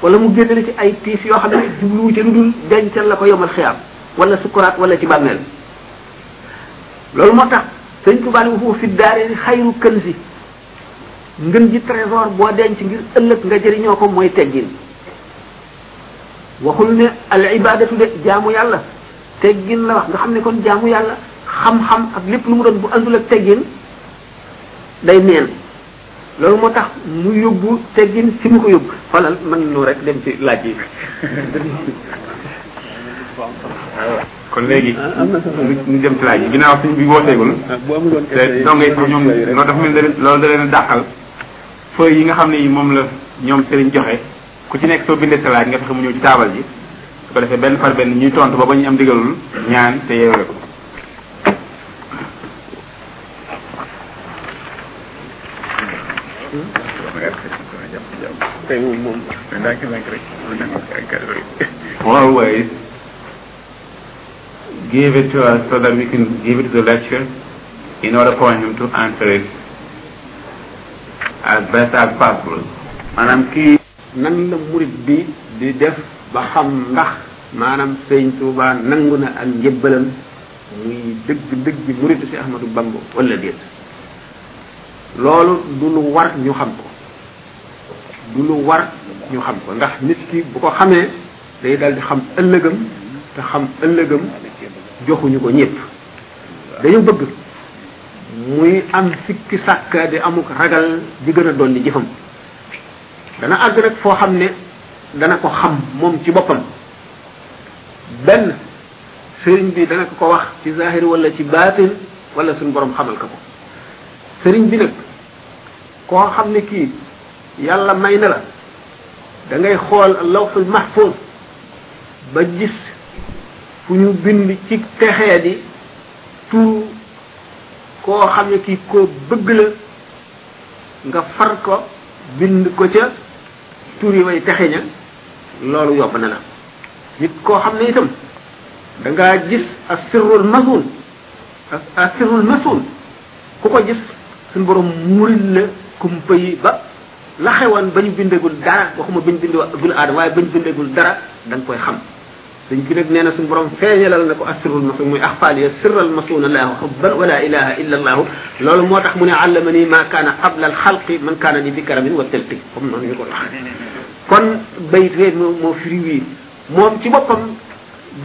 wala mu génne la ci ay tiis yoo xam ne jubluwu ci lu dul dencal la ko yomal xiyaam wala sukuraat wala ci bàmmeel loolu moo tax sëñ Tuubaa ne waxu fi daare ni xayru kënsi ngën ji trésor boo denc ngir ëllëg nga jëriñoo ko mooy teggin waxul ne al ibadatu de jaamu yàlla teggin la wax nga xam ne kon jaamu yàlla xam-xam ak lépp lu mu doon bu àndul ak teggin day neen loolu moo tax mu yóbbu teggin fi mu ko yóbbu xoolal man nu rek dem ci laaj yi kon léegi ah, ñu dem ci laaj yi ginnaaw suñ bi wooteegul ah, te donga yi sax ñoom loolu dafa mel ne loolu da leen dàqal feuille yi nga xam ne yi moom la ñoom sëriñ joxe ku ci nekk soo bindee sa laaj nga fexe mu ñëw ci taabal ji su ko defee benn par benn ñuy tontu ba ba ñu am digalul ñaan te yeewale ko Always give it to us so that we can give it to the lecturer in order for him to answer it as best as possible. maanaam kii nan la murit bi di def ba xam ndax maanaam sëñ Tuuba nangu na ak njëbbalam muy dëgg dëgg muritu si ahmadu bamba wala déet loolu du lu war ñu xam ko du lu war ñu xam ko ndax nit ki bu ko xamee day dal di xam ëllëgam te xam ëllëgam joxuñu ko ñëpp dañu bëgg muy am sikki sàkka di amuk ragal di gën a doon di jëfam dana àgg rek foo xam ne dana ko xam moom ci boppam benn sëriñ bi dana ko ko wax ci zahir wala ci baatin wala suñu borom xamal ko ko sëriñ bi nag koo xam ne kii yàlla may na la da ngay xool lawxul mahfuz ba gis fu ñu bind ci texee di tur koo xam ne kii koo bëgg la nga far ko bind ko ca tur yi way texe ña loolu yomb na la nit koo xam ne itam da ngaa gis ak sirrul masul ak ak sirrul masul ku ko gis suñu borom muril la kumpa yi ba la xewoon ba ñu bindagul dara waxuma ba ñu bindagul aadama waaye ba ñu bindagul dara da nga koy xam sëñ bi nag nee na suñu borom feeñalal na ko asirul masu muy axfaal ya sirral masuuna laahu xubban wala ilaha illa allahu loolu moo tax mu ne àllama ni ma kaana qabla alxalqi man kaana ni bi karamin wa telti comme noonu ñu ko wax kon bayit wee moo moo firi wii moom ci boppam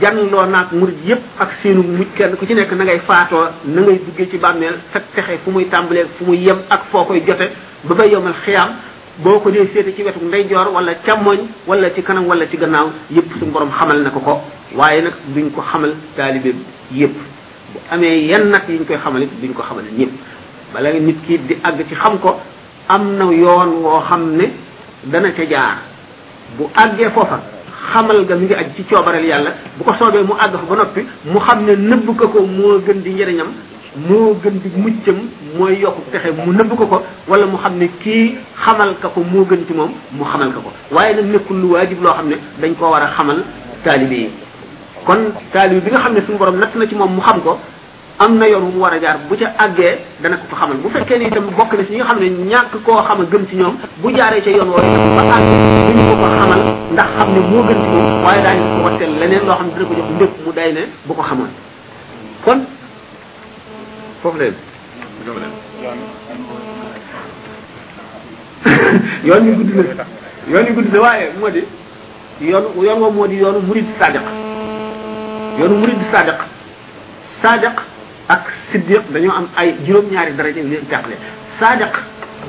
janloo naag murid yépp ak seenu muj kenn ku ci nekk na ngay faatoo na ngay duggee ci bàmmeel fekk texe fu muy tàmbalee fu muy yem ak foo koy jote ba bay yomal xiyaam boo ko dee féete ci wetu ndeyjoor wala càmmoñ wala ci kanam wala ci gannaaw yépp suñu borom xamal na ko ko waaye nag duñ ko xamal taalibe yépp bu amee yenn nag yi ñu koy xamal it duñ ko xamal ñëpp bala nit ki di àgg ci xam ko am na yoon woo xam ne dana ca jaar bu àggee foofa xamal nga mi ngi aj ci coobareel yàlla bu ko soobee mu àgg fa ba noppi mu xam ne nëbb ko ko moo gën di njëriñam moo gën di muccam mooy yokk pexe mu nëbb ko ko wala mu xam ne kii xamal ka ko moo gën ci moom mu xamal ka ko waaye nag nekkul lu waajib loo xam ne dañ koo war a xamal taalibe yi kon taalibe bi nga xam ne suñu borom natt na ci moom mu xam ko am na yoon mu war a jaar bu ca àggee dana ko ko xamal bu fekkee ni itam bokk na si ñi nga xam ne ñàkk koo xam a gën ci ñoom bu jaaree ca yoon woowu ba àgg duñu ko ko xamal ndax xam ne moo gën ci moom waaye daañu ko watteel leneen loo xam ne dina ko jox ndépp mu day ne bu ko xamoon kon foofu leen yoon yu gudd na yoon yu gudd na waaye moo di yoon yoon woo moo di yoonu murid sadiq yoonu murid sadiq saadiq ak siddiq dañoo am ay juróom-ñaari daraja yu leen teqale saadiq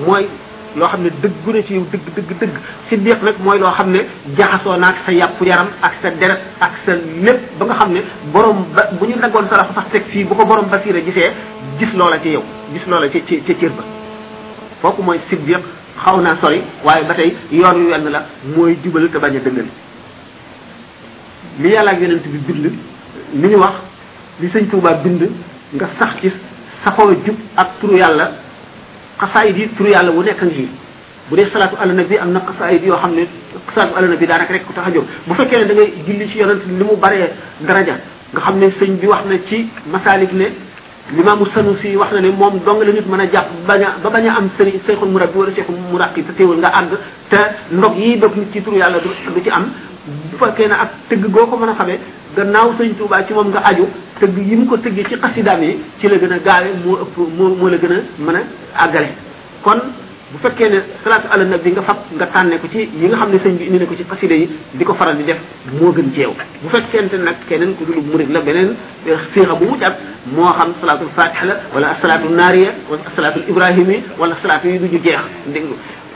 mooy loo xam ne dëggu na ci yow dëgg dëgg dëgg siddiq nag mooy loo xam ne jaxasoo naag sa yàpp yaram ak sa deret ak sa lépp ba nga xam ne borom ba bu ñu daggoon sa rafa sax teg fii bu ko borom basiira gisee gis loola ci yow gis loola ci ci ca cër ba kooku mooy siddiq xaw naa sori waaye ba tey yoon wi wenn la mooy jubal te bañ a dëngal li yàlla ak yonent bi bind li ñu wax li sëñ Tuubaa bind nga sax ci saxoo jub ak turu yàlla xasaayid yi turu yàlla wu nekk ngi bu dee salaatu ala nabi am na xasaayid yoo xam ne salaatu ala nabi daanaka rek ku tax a jóg bu fekkee ne da ngay julli ci yonent li mu baree daraja nga xam ne sëñ bi wax na ci masaalik ne limaamu sanusi wax na ne moom dong la nit mën a jàpp bañ a ba bañ a am sëriñ seexul murabbi wala seexul muraqi te teewul nga àgg te ndog yi dog nit ci turu yàlla du du ci am bu fekkee ne ak tëgg goo ko mën a xamee gannaaw sëñ Tuubaa ci moom nga aju tëgg yi mu ko tëggee ci xasidaam yi ci la gën a gaawe moo ëpp moo moo la gën a mën a àggale kon bu fekkee ne salaatu ala nabi nga fab nga tànne ko ci yi nga xam ne sëñ bi indi na ko ci xasida yi di ko faral di def moo gën ci yow bu fekkente nag keneen ku dul murid la beneen eh, siixa bu mu jàpp moo xam salaatul fatiha la wala asalaatu naariya wala asalaatu ibrahimi wala salaatu yi du ñu jeex dégg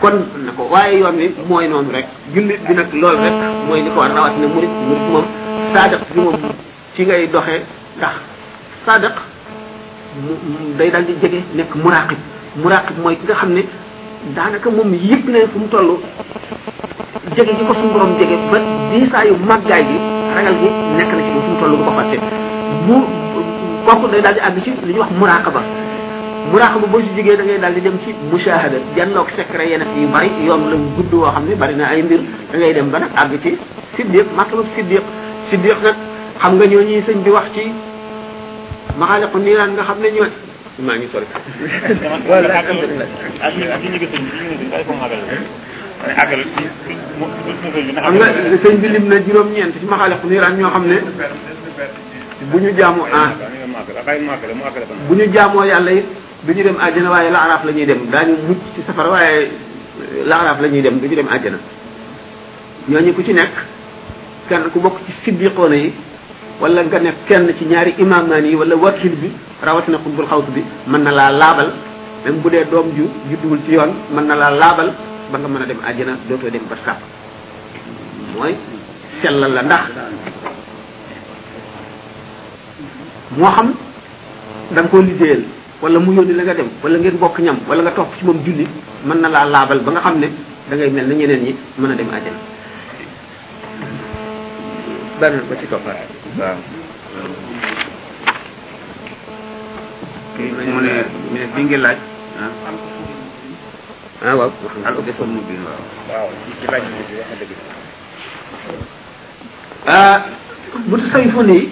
kon na ko waaye yoon wi mooy noonu rek jullit bi nag loolu rek mooy li ko war rawatina murid murid moom saa def bi moom ci ngay doxee ndax sadiq mu day daal di jege nekk muraqib muraqib mooy ki nga xam ne daanaka moom yëpp ne fu mu toll jege gi ko suñu borom jege ba diisaayu màggaay bi ragal gi nekk na ci moom fu mu toll bu ko fàtte mu kooku day daal di àgg ci li ñuy wax muraqaba muraqaba boo ci jógee da ngay daal di dem ci mushahada jannoog secret yeneen yu bari yoon la gudd woo xam ne bari na ay mbir da ngay dem ba nag àgg ci siddiq martabab siddiq siddiq nag xam nga ñoo ñuy sëñ bi wax ci maxaaliqu niiraan nga xam ne ñooy maa ngi sori wala ak ñu ngi sëñ bi ñu ngi sëñ bi ko magal ne àggal ci xam nga sëñ bi lim na juróom-ñeent ci maxaaliqu niiraan ñoo xam ne bu ñu jaamu ah bu ñu jaamoo yàlla it du ñu dem àjjana waaye la araaf la ñuy dem daañu mucc ci safara waaye la araaf la ñuy dem du ñu dem àjjana ñooñu ku ci nekk kenn ku bokk ci siddiqoona yi wala nga nekk kenn ci ñaari imaamaan yi wala wakil bi rawatina xutbul xaws bi mën na laa laabal même bu dee doom ju judduwul ci yoon mën na laa laabal ba nga mën a dem àjjana dootoo dem barsàq mooy sellal la ndax moo xam da nga koo liggéeyal wala mu yónni la nga dem wala ngeen bokk ñam wala nga topp ci moom julli mën na laa laabal ba nga xam ne da ngay mel na ñeneen ñi mën a dem àjjana benn ba ci toppaat waaw mu ne mu ne bi ngi laaj ah waaw al ubbi fa mu biin waaw waaw ci laaj bi wax na dëgg ah bu tasawufoon yi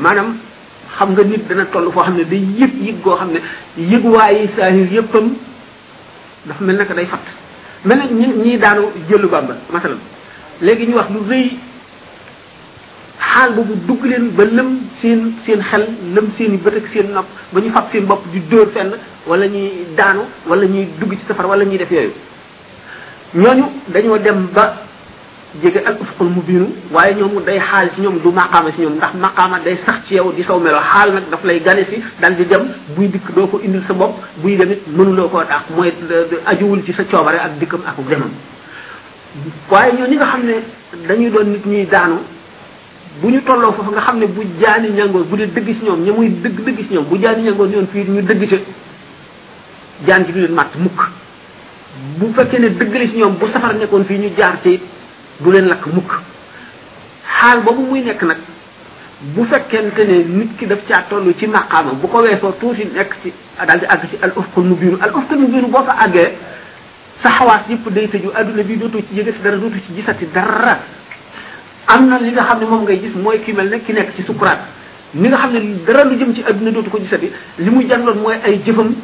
maanaam xam nga nit dana toll foo xam ne day yëg yëg goo xam ne yëg waayi saahir yëppam dafa mel naka day fatt mel na ñi ñii daanu jëlu bàmba masalan léegi ñu wax lu rëy xaal boobu dugg leen ba lëm seen seen xel lëm seen i bët ak seen nopp ba ñu fab seen bopp di dóor fenn wala ñuy daanu wala ñuy dugg ci safar wala ñuy def yooyu ñooñu dañoo dem ba jege al ufqul mubiinu waaye ñoom day xaal ci ñoom du maqaama ci ñoom ndax maqaama day sax ci yow di saw melo xaal nag daf lay gane si dal di dem buy dikk doo ko indil sa bopp buy dem it mënuloo koo tax mooy ajuwul ci sa coobare ak dikkam ak demam waaye ñoo ñi nga xam ne dañuy doon nit ñuy daanu bu ñu tolloo foofu nga xam ne bu jaani ñangoor bu dee dëgg ci ñoom ña muy dëgg dëgg ci ñoom bu jaani ñangoor ñoon fii ñu dëgg ca jaan ji du leen màtt mukk bu fekkee ne dëgg la ci ñoom bu safar nekkoon fii ñu jaar ci du leen lakk mukk xaal boobu muy nekk nag bu fekkente ne nit ki daf caa toll ci maqaama bu ko weesoo tuuti nekk ci daal di àgg ci al ufqul mubiinu al ufqul mubiinu boo fa àggee sa xawaas yëpp day tëju adduna bi dootu ci yëgati dara dootu ci gisati dara am na li nga xam ne moom ngay gis mooy ki mel ne ki nekk ci sukuraat ni nga xam ne dara lu jëm ci adduna dootu ko gisati li mu jàngloon mooy ay jëfam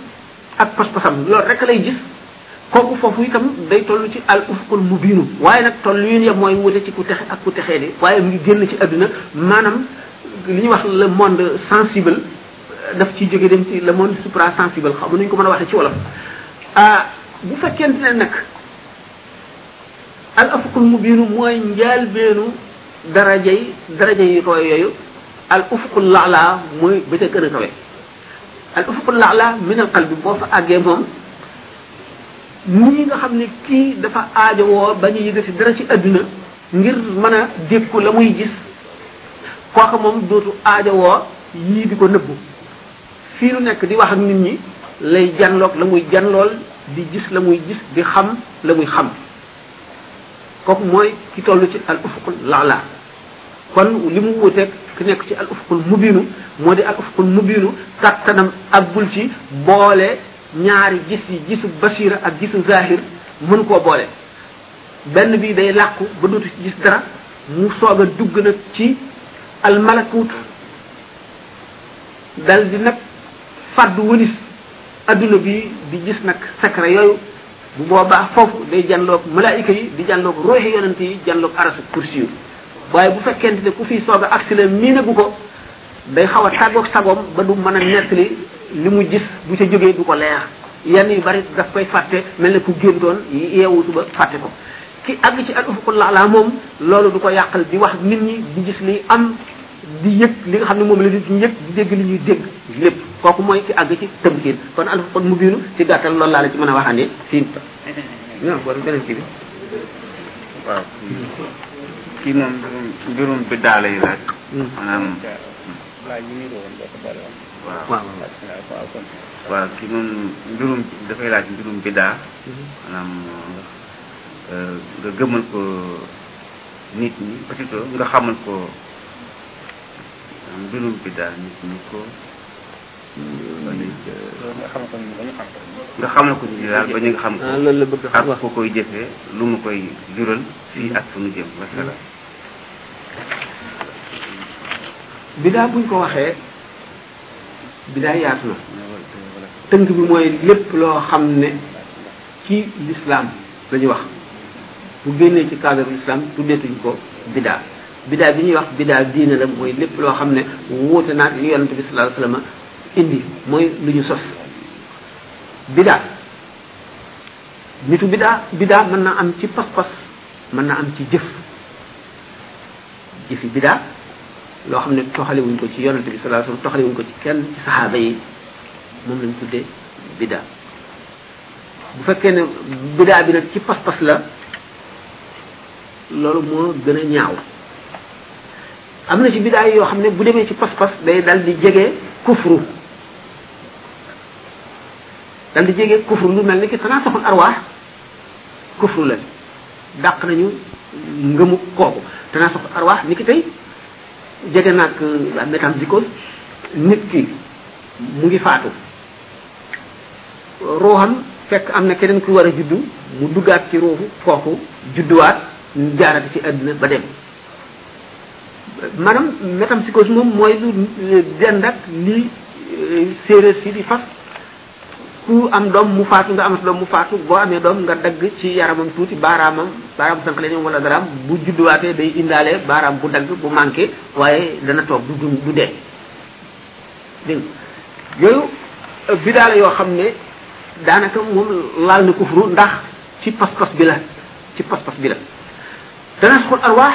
ak pas-pasam loolu rek lay gis kooku foofu itam day toll ci al ufqul mubiinu waaye nag toll yu ya mooy wute ci ku texe ak ku texee di waaye mu ngi génn ci àdduna maanaam li ñuy wax le monde sensible daf ciy jóge dem ci le monde supra sensible xaw ma nu ñu ko mën a waxee ci wolof ah bu fekkente ne nag al ufqul mubiinu mooy njaal beenu darajay darajay roy yooyu al ufqul laala mooy ba ca gën a kawe al ufuqul laala min al qalbi boo fa àggee moom nii nga xam ne kii dafa aajowoo ba ñu yëgati dara ci adduna ngir mën a dékku la muy gis kooka moom dootu aajowoo yii di ko nëbbu fii lu nekk di wax ak nit ñi lay janloog la muy janlool di gis la muy gis di xam la muy xam kooku mooy ki toll ci al ufuqul laala kon li mu wuuteeg ki nekk ci al ufqul mubiinu moo di al ufqul mubiinu kattanam aggul ci boole ñaari gis yi gisu basira ak gisu zahir mën koo boole benn bi day làqu ba dootu ci gis dara mu soog a dugg nag ci al malakut dal di nag fàddu wëlis adduna bi di gis nag secret yooyu bu boobaa foofu day janloog malaayika yi di janloog ruuxi yonent yi janloog arasu kursi yu waaye bu fekkente ne ku fi soog a agsi la miina bu ko day xaw a tàggoog sagoom ba du mën a nettali li mu gis bu ca jógee du ko leer yenn yu bari daf koy fàtte mel ne ku géntoon yeewu suba fàtte ko ki àgg ci al ufuqul ala moom loolu du ko yàqal di wax nit ñi di gis liy am di yëg li nga xam ne moom la nit ñi yëg di dégg li ñuy dégg lépp kooku mooy ki àgg ci tamkiin kon alfa kon mu biinu ci gàttal loolu laa la ci mën a waxaane fii non wala beneen kii bi waaw kii moom mbirum biddaa lay laaj maanaam waaw waaw waaw kii moom mbirum dafay laaj mbirum biddaa maanaam nga gëmal ko nit ñi plutôt nga xamal ko mbirum bi daal nit ñi ko nga xam ko ni dañu xam ko. nga xamal ko nit ñi daal ba ñu nga xam ko ah loolu la bëgg a ak wax ko koy jëfee lu mu koy jural fii ak fu mu jëm masala bidaa buñ ko waxee bidaa yaatu na tënk bi mooy lépp loo xam ne ci l'islam la ñuy wax bu génnee ci cadre l'islam tuddeetuñ ko bidaa bidaa bi ñuy wax bidaa diine la mooy lépp loo xam ne wuute naag li yonente bi sallallahu alayhi wasallam indi mooy lu ñu sos bidaa nitu bidaa bidaa mën na am ci pas-pas mën na am ci jëf jëfi bidaa loo xam ne toxale wuñ ko ci yonente bi sallallahu alayhi wasallam toxale wuñ ko ci kenn ci saxaaba yi moom lañ tuddee bidaa bu fekkee ne bidaa bi nag ci pas-pas la loolu moo gën a ñaaw am na ci bidaa yoo xam ne bu demee ci pas-pas day dal di jege kufru dal di jege kufru lu mel ni ki xanaa soxul arwaax kufru la dàq nañu ngëmu kooku xanaa soxul arwaax ni ki tey jege naag métempsychose nit ki mu ngi faatu ruuxam fekk am na keneen ku war a juddu mu duggaat ci ruuxu kooku judduwaat ñu jaarati ci àdduna ba dem maanaam métempsychose moom mooy lu dend ak lii euh, séeréer si di fas ku am doom mu faatu nga amatu doom mu faatu boo amee doom nga dagg ci yaramam tuuti baaraamam baaraam sànq la ñoom wala daraam bu judduwaatee day indaale baaraam bu dagg bu manqué waaye dana toog du du dee dégg yooyu euh, bidaa la yoo xam ne daanaka moom laal na kufru ndax ci pas-pas bi la ci pas-pas bi la dana xul arwaax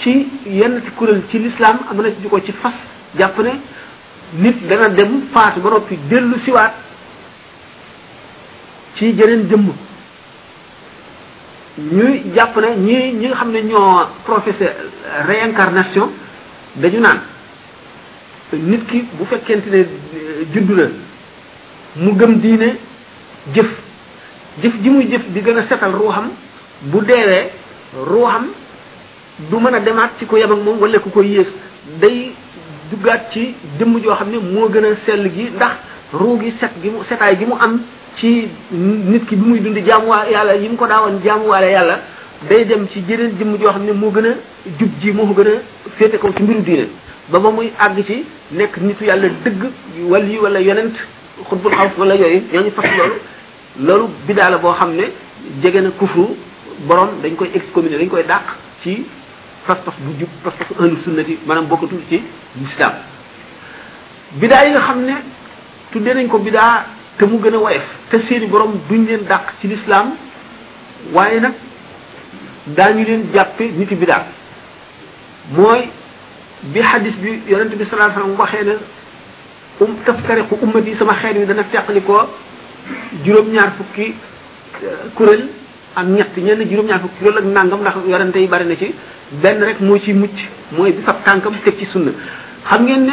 ci yenn ci kuréel ci lislaam am na ci ko ci fas jàpp ne nit dana dem faatu ba noppi dellu siwaat ci jeneen jëmm ñuy jàpp ne ñi ñi nga xam ne ñoo professeur réincarnation dañu naan nit ki bu fekkente ne euh, juddu na mu gëm diine jëf jëf ji muy jëf di gën a setal ruuxam bu deewee ruuxam du mën a demaat ci ko yem ak moom wala ku ko yées day duggaat ci jëmm joo xam ne moo gën a sell gi ndax ruu gi set gi mu setaay gi mu am ci nit ki bi muy dund jaamuwaa yàlla yi mu ko daawoon jaamuwaale yàlla day dem ci jeneen jëmm joo xam ne moo gën a jub ji moo ko gën a féete kaw ci mbiru diine ba ba muy àgg ci nekk nitu yàlla dëgg wal yi wala yonent xutbul xaw wala yooyu ñooñu fas loolu loolu bidaa la boo xam ne jege na kufru borom dañ koy excommunier dañ koy dàq ci pas-pas bu jub pas-pasu ahlu sunnati maanaam bokkatul ci lislaam bidaa yi nga xam ne tudde nañ ko bidaa te mu gën a woyof te seeni borom duñ leen dàq ci lislaam waaye nag daañu leen jàppe niti bidaa mooy bi xadis bi yonente bi sallallahu alayhi wasallam waxee ne um taftariqu ummati sama xeet wi dana teqli ko juróom-ñaar fukki euh, kuréel ak ñett ñenn juróom-ñaar fukki kuréel ak nangam ndax yonente yi bari na ci benn rek moo ci mucc mooy bi fab tànkam teg ci sunna xam ngeen ne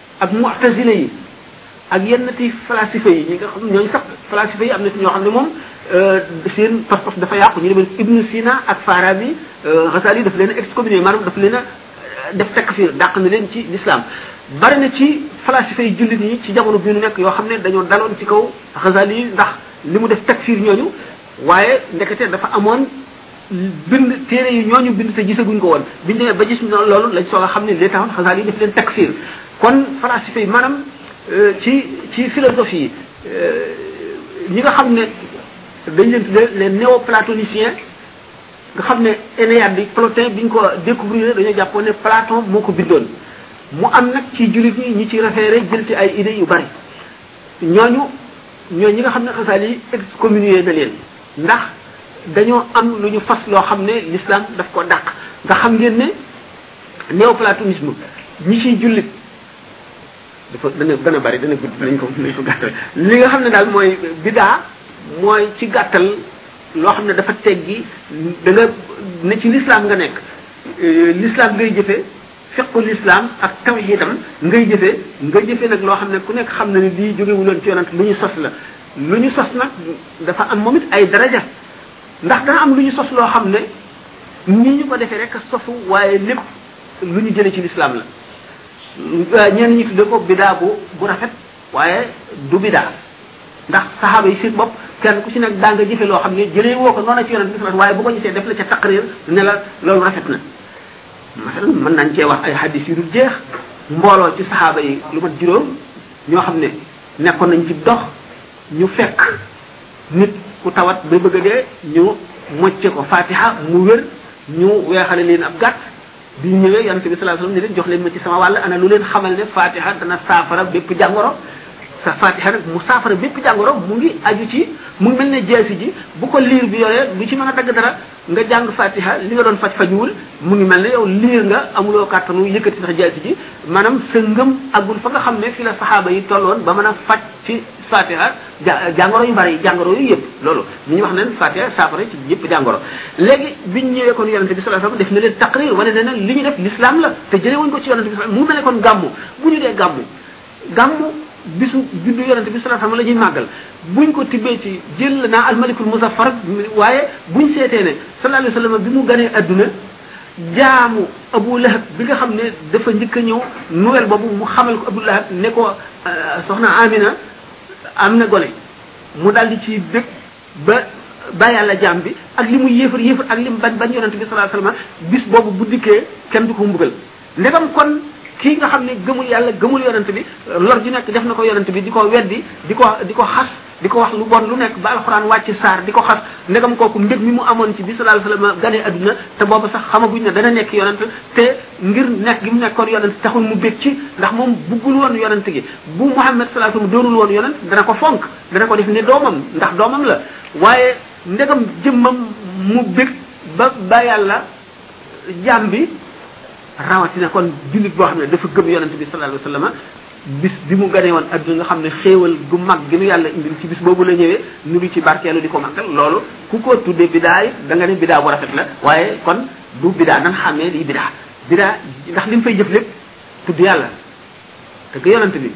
ak mu'tazila yi ak yenn ti falasifa yi ñi nga xam ñooñu sax falasifa yi am na ci ñoo xam ne moom euh, seen pas-pas dafa yàqu ñu demee Ibn Sina ak Farabi euh, Ghazali yi dafa leen a excommunié maanaam dafa leen a euh, def takfir dàq na leen ci l'islam bari na ci falasifa yi jullit ñi ci jamono bi ñu nekk yoo xam ne dañoo daloon ci kaw Ghazali yi ndax li mu def takfir ñooñu waaye ndekete dafa amoon bind téere yi ñooñu bind te gisaguñ ko woon biñ demee ba gis loolu lañ soog a xam ne li taxoon xasaal yi daf leen takfir kon falasife yi maanaam euh, ci ci philosophie yi euh, ñi nga xam ne dañ leen tuddee les néoplatoniciens nga xam ne Énéade bi Plotin biñ ko découvrir dañoo jàppoon ne Platon moo ko bindoon mu am nag ci jullit ñi ñi ci référé jël ci ay idées yu bari ñooñu ñooñu ñi nga xam ne ansaar yi excommunié na leen ndax dañoo am lu ñu fas loo xam ne l'islam daf ko dàq nga xam ngeen ne néoplatonisme ñi ciy jullit dafa dana dana bari dana gudd nañ ko nañ ko gàttal li nga xam ne daal mooy bidaa mooy ci gàttal loo xam ne dafa teggi da nga ne ci l'islam nga nekk l'islam ngay jëfe fiqu lislaam ak tawxiidam ngay jëfe nga jëfe nag loo xam ne ku nekk xam na ne lii jógewuloon ci yonent lu ñu sos la lu ñu sos nag dafa am moom it ay daraja ndax dana am lu ñu sos loo xam ne nii ñu ko defee rek sosu waaye lépp lu ñu jële ci lislaam la euh, ñenn ñi tudde ko bidaa bu bu rafet waaye du bidaa ndax saxaaba yi seen bopp kenn ku ci nekk daa nga jëfe loo xam ne jëlee woo ko noonu ci yonent bi waaye bu ko gisee def la ca taqrir ne la loolu rafet na masalan mën nañ cee wax ay hadis yu dul jeex mbooloo ci saxaaba yi lu mat juróom ñoo xam ne nekkoon nañ ci dox ñu fekk nit ku tawat ba bëgg a dee ñu mocce ko fatiha mu wér ñu weexale leen ab gàtt bi ñu ñëwee yonent bi sallallahu alayhi wasallam ne leen jox leen ma ci sama wàll ana lu leen xamal ne fatiha dana saafara bépp jàngoro sa fatiha nag mu saafara bépp jàngoro mu ngi aju ci mu ngi mel ne jeesi ji bu ko liir bi yoree du ci mën a dagg dara nga jàng fatiha li nga doon faj fajuwul mu ngi mel ne yow liir nga amuloo kàttanu yëkkati sax jaasi ji maanaam sa ngëm agul fa nga xam ne fi la saxaaba yi tolloon ba mën a faj ci fatiha jàngoro yu bari jàngoro yu yëpp loolu li ñu wax ne fatiha saafara ci yëpp jàngoro léegi biñ ñëwee kon yonente bi sallallahu alayhi wasallam def na leen taqrir wala ne na li ñu def l'islam la te jëlee wuñ ko ci yonente bi mu mel ne kon gàmmu bu ñu dee gàmmu gàmmu bisu juddu yonent bi sallallahu alayhi wasallam la ñuy màggal buñ ko tibbee ci jël naa almalikul muzaffar waaye buñ seetee ne sallallahu alayhi wasallam bi mu ganee adduna jaamu abu lahab bi nga xam ne dafa njëkk a ñëw nouvelle boobu mu xamal ko abu lahab ne ko euh, soxna amina am na gone mu daldi ci dëkk ba ba yàlla jaam bi ak li mu yéefar yéefar ak li mu bañ bañ yonent bi sallallahu alayhi wasallam bis boobu bu dikkee kenn du ko mbugal ndegam kon kii nga xam ne gëmul yàlla gëmul yonent bi lor ju nekk def na ko yonent bi di ko weddi di ko di ko xas di ko wax lu bon lu nekk ba alxuraan wàcc saar di ko xas ndegam kooku mbég mi mu amoon ci bi sallallahu alayhi wasallam gane adduna te booba sax xamaguñ ne dana nekk yonent te ngir nekk gi mu nekkoon yonent taxul mu bég ci ndax moom buggul woon yonent gi bu Muhammad sallallahu alayhi wasallam doonul woon yonent dana ko fonk dana ko def ne doomam ndax doomam la waaye ndegam jëmmam mu bég ba ba yàlla jaam bi rawatina kon jullit boo xam ne dafa gëm yonente bi sallallahu alayhi wasallam bis bi mu ganee woon adduna nga xam ne xéewal gu mag gi nu yàlla indil ci bis boobu la ñëwee nu ngi ci barkeelu di ko màggal loolu ku ko tuddee bidaay da nga ne bidaa bu rafet la waaye kon du bidaa nan xàmmee di bidaa bidaa ndax li mu fay jëf lépp tudd yàlla te ga yonent bi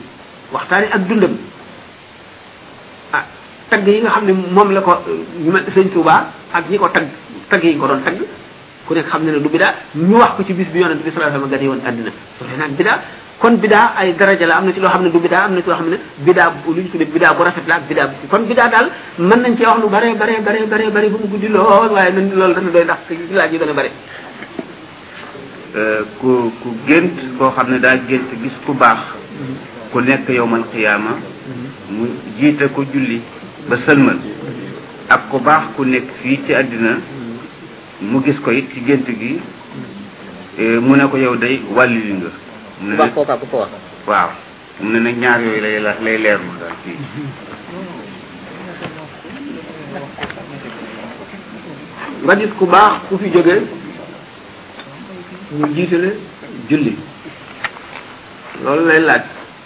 waxtaani ak dundam ah tagg yi nga xam ne moom la ko ñu mel sëñ Tuubaa ak ñi ko tagg tagg yi ñu ko doon tagg ku nekk xam ne ne du bidaa ñu wax ko ci bis bi yonent bi sallallahu alayhi wasallam gane woon àddina su fee naan bidaa kon bidaa ay daraja la am na ci loo xam ne du bidaa am na ci loo xam ne bidaa bu lu ñu tuddee bidaa bu rafet la ak bidaa bu kon bidaa daal mën nañ cee wax lu bare bare bare bare bare ba mu guddi lool waaye nañ loolu dana doy ndax laaj yi dana bare ku ku gént koo xam ne daa gént gis ku baax ku nekk yowmal qiyaama mu jiite ko julli ba sëlmal ak ku baax ku nekk fii ci àddina mu gis ko it ci gént gi mu ne ko yow day wàllu li nga mu ne baax kookaa ko ko wax waaw mu ne nag ñaar yooyu lay la- lay leerlu daal fii nga gis ku baax ku fi jógee ñu jiitale julli loolu lay laaj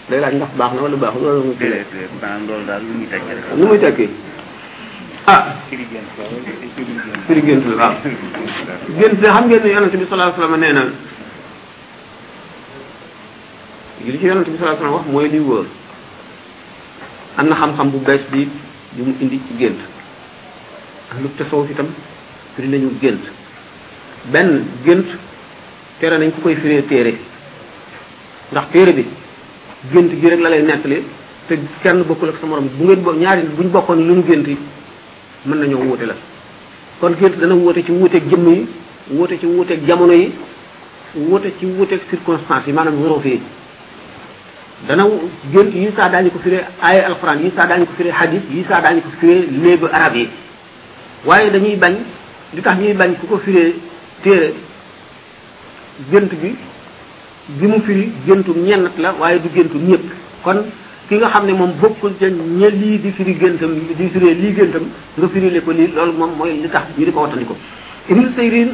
lay laaj ndax baax na wala baaxul loolu mu déedéet déedéet maanaam loolu daal lu muy tekki rek lu muy tekki ah firi gént la wala firi gént firi gént la waaw gént xam ngeen ne yonente bi salaa sallam nee na li ci yonent bi sallallahu alayhi wasallam wax mooy li wóor am na xam-xam bu bees bi bi mu indi ci gént ahlu tasawuf itam firi nañu gént benn gént tere nañ ku koy firee téere ndax téere bi gént gi rek la lay nettali te kenn bokkul ak sa morom bu ngeen bo ñaari bu ñu bokkoon lu ñu gént mën nañoo wuute la kon gént dana wuute ci wuuteeg jëmm yi wuute ci wuuteeg jamono yi wuute ci wuuteeg circonstances yi maanaam worof yi dana gént yi saa daañu ko firee aaya alquran yi saa daañu ko firee hadis yi saa daañu ko firee léebu arab yi waaye dañuy bañ li tax ñuy bañ ku ko firee téere gént bi bi mu firi géntu ñenn la waaye du géntu ñëpp kon ki nga xam ne moom bokkul ca ña lii di firi géntam di firee lii géntam nga firile ko lii loolu moom mooy li tax ñu di ko watandi ko ibnu sayrin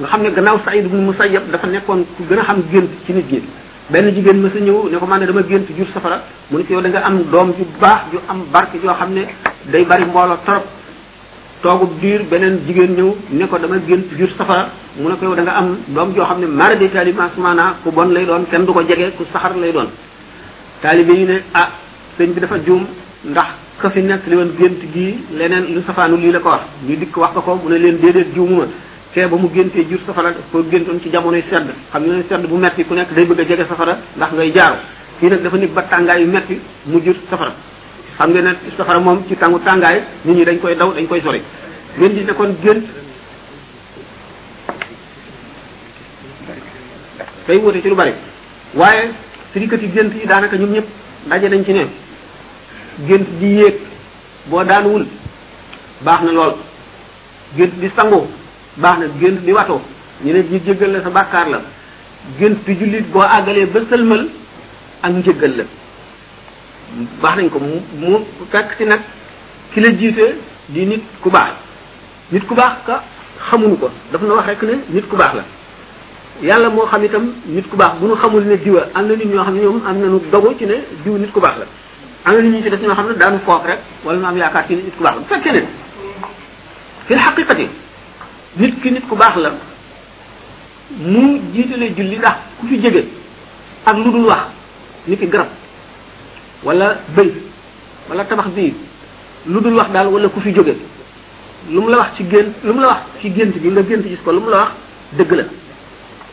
nga xam ne gannaaw saïd ibnu musayyab dafa nekkoon ku gën a xam gént ci nit ñi benn jigéen ma sa ñëw ne ko man ne dama gént jur safara mu ne ko yow da nga am doom ju baax ju am barke joo xam ne day bari mbooloo torop toogu biir beneen jigéen ñëw ne ko dama gént jur safara mu ne ko yow da nga am doom joo xam ne mara de taalibi asmaana ku bon lay doon kenn du ko jege ku saxar lay doon taalibe yi ne ah sëñ bi dafa juum ndax ka fi nekk li woon gént gii leneen lu safaanu lii la ko wax ñu dikk wax ko ko mu ne leen déedéet juumuma kee ba mu géntee jur safara daf ko géntoon ci jamonoy sedd xam nga ne sedd bu metti ku nekk day bëgg a jege safara ndax ngay jaaru fii nag dafa nit ba tàngaay yu metti mu jur safara xam ngeen ne safara moom ci tàngu tàngaay nit ñi dañ koy daw dañ koy sori ngeen gis ne kon gént day wóote ci lu bari waaye firikati gént yi daanaka ñoom ñëpp daje nañ ci ne gént di yéeg boo daanuwul baax na lool gént di sangoo baax na gént di watoo ñu ne ñu jéggal la sa bàkkaar la gént di jullit boo àggalee ba sëlmal ak njéggal la wax nañ ko mu mu fekk ci nag ki la jiite di nit ku baax nit ku baax ka xamuñu ko daf na wax rek ne nit ku baax la yàlla moo xam itam nit ku baax bu ñu xamul ne diwa am na nit ñoo xam ne ñoom am nañu dogu ci ne diw nit ku baax la am na nit ñu ci def ñoo xam ne daanu foog rek wala ñu am yaakaar ci nit ku baax la bu fekkee ne fi xaqiqati nit ki nit ku baax la mu jiitale julli ndax ku fi jóge ak lu dul wax ni ki garab wala bëy wala tabax bii lu dul wax daal wala ku fi jóge lu mu la wax ci gént lu mu la wax ci gént bi nga gént gis ko lu mu la wax dëgg la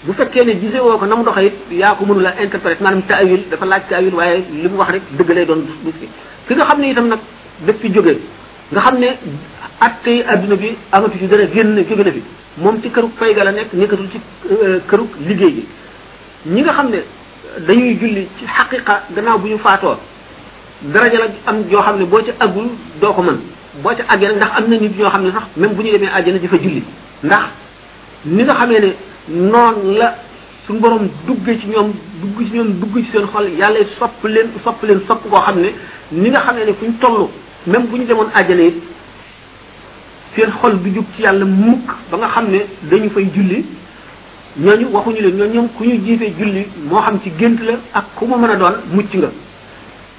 bu fekkee ne gisee woo ko na mu doxee it yaa ko mënula interpréter maanaam taawil dafa laaj taawil waaye li mu wax rek dëgg lay doon du fi ki nga xam ne itam nag daf fi jóge nga xam ne atte adduna bi amatu ci dara génn jóge na fi moom ci kërug pay ga la nekk nekkatul ci kërug liggéey gi ñi nga xam ne dañuy julli ci xaqiqa gannaaw bu ñu faatoo daraja la am yoo xam ne boo ca agul doo ko mën boo ca àggee nag ndax am na nit ñoo xam ne sax même bu ñu demee àjjana di fa julli ndax ni nga xamee ne noonu la suñu borom duggee ci ñoom dugg ci ñoom dugg ci seen xol yàlla sopp leen sopp leen sopp koo xam ne ni nga xamee ne fu ñu toll même bu ñu demoon àjjana it seen xol du jug ci yàlla mukk ba nga xam ne dañu fay julli ñooñu waxuñu leen ñoo ñoom ku ñu jiite julli moo xam ci gént la ak ku mu mën a doon mucc nga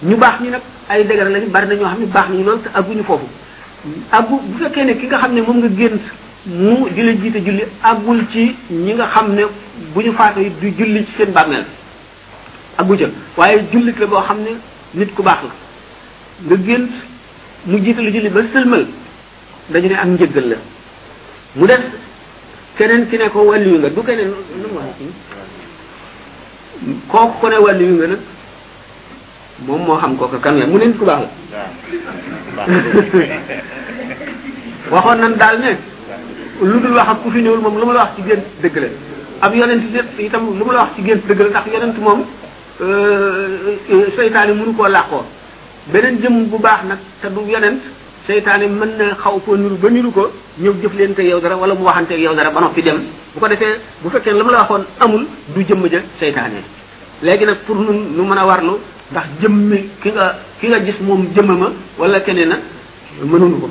ñu baax ñi nag ay dëgër lañu bari na ñoo xam ne baax nañu loolu te àgguñu foofu àggu bu fekkee ne ki nga xam ne moom nga gént mu di la jiite julli àggul ci ñi nga xam ne bu ñu faatoo it du julli ci seen bàmmeel àggu ca waaye jullit la boo xam ne nit ku baax la nga gént mu jiite lu julli ba sëlmal dañu ne am njëggal la mu des keneen ki ne ko wàllu yu nga du keneen lu mu wax kooku ko ne wàllu yu nga nag moom moo xam kooku kan la mu ne nit ku baax la waxoon nañ daal ne lu dul wax ak ku fi ñëwul moom lu mu la wax ci gént dëgg la ab yonent yëpp itam lu mu la wax ci gént dëgg la ndax yonent moom seytaane mënu koo làqoo beneen jëmm bu baax nag te du yonent seytaane mën na xaw koo niru ba niru ko ñëw jëf leen te yow dara wala mu waxante yow dara ba noppi dem bu ko defee bu fekkee la mu la waxoon amul du jëmm ja seytaane léegi nag pour nu nu mën a warlu ndax jëmmi ki nga ki nga gis moom jëmmama wala keneen na mënuñu ko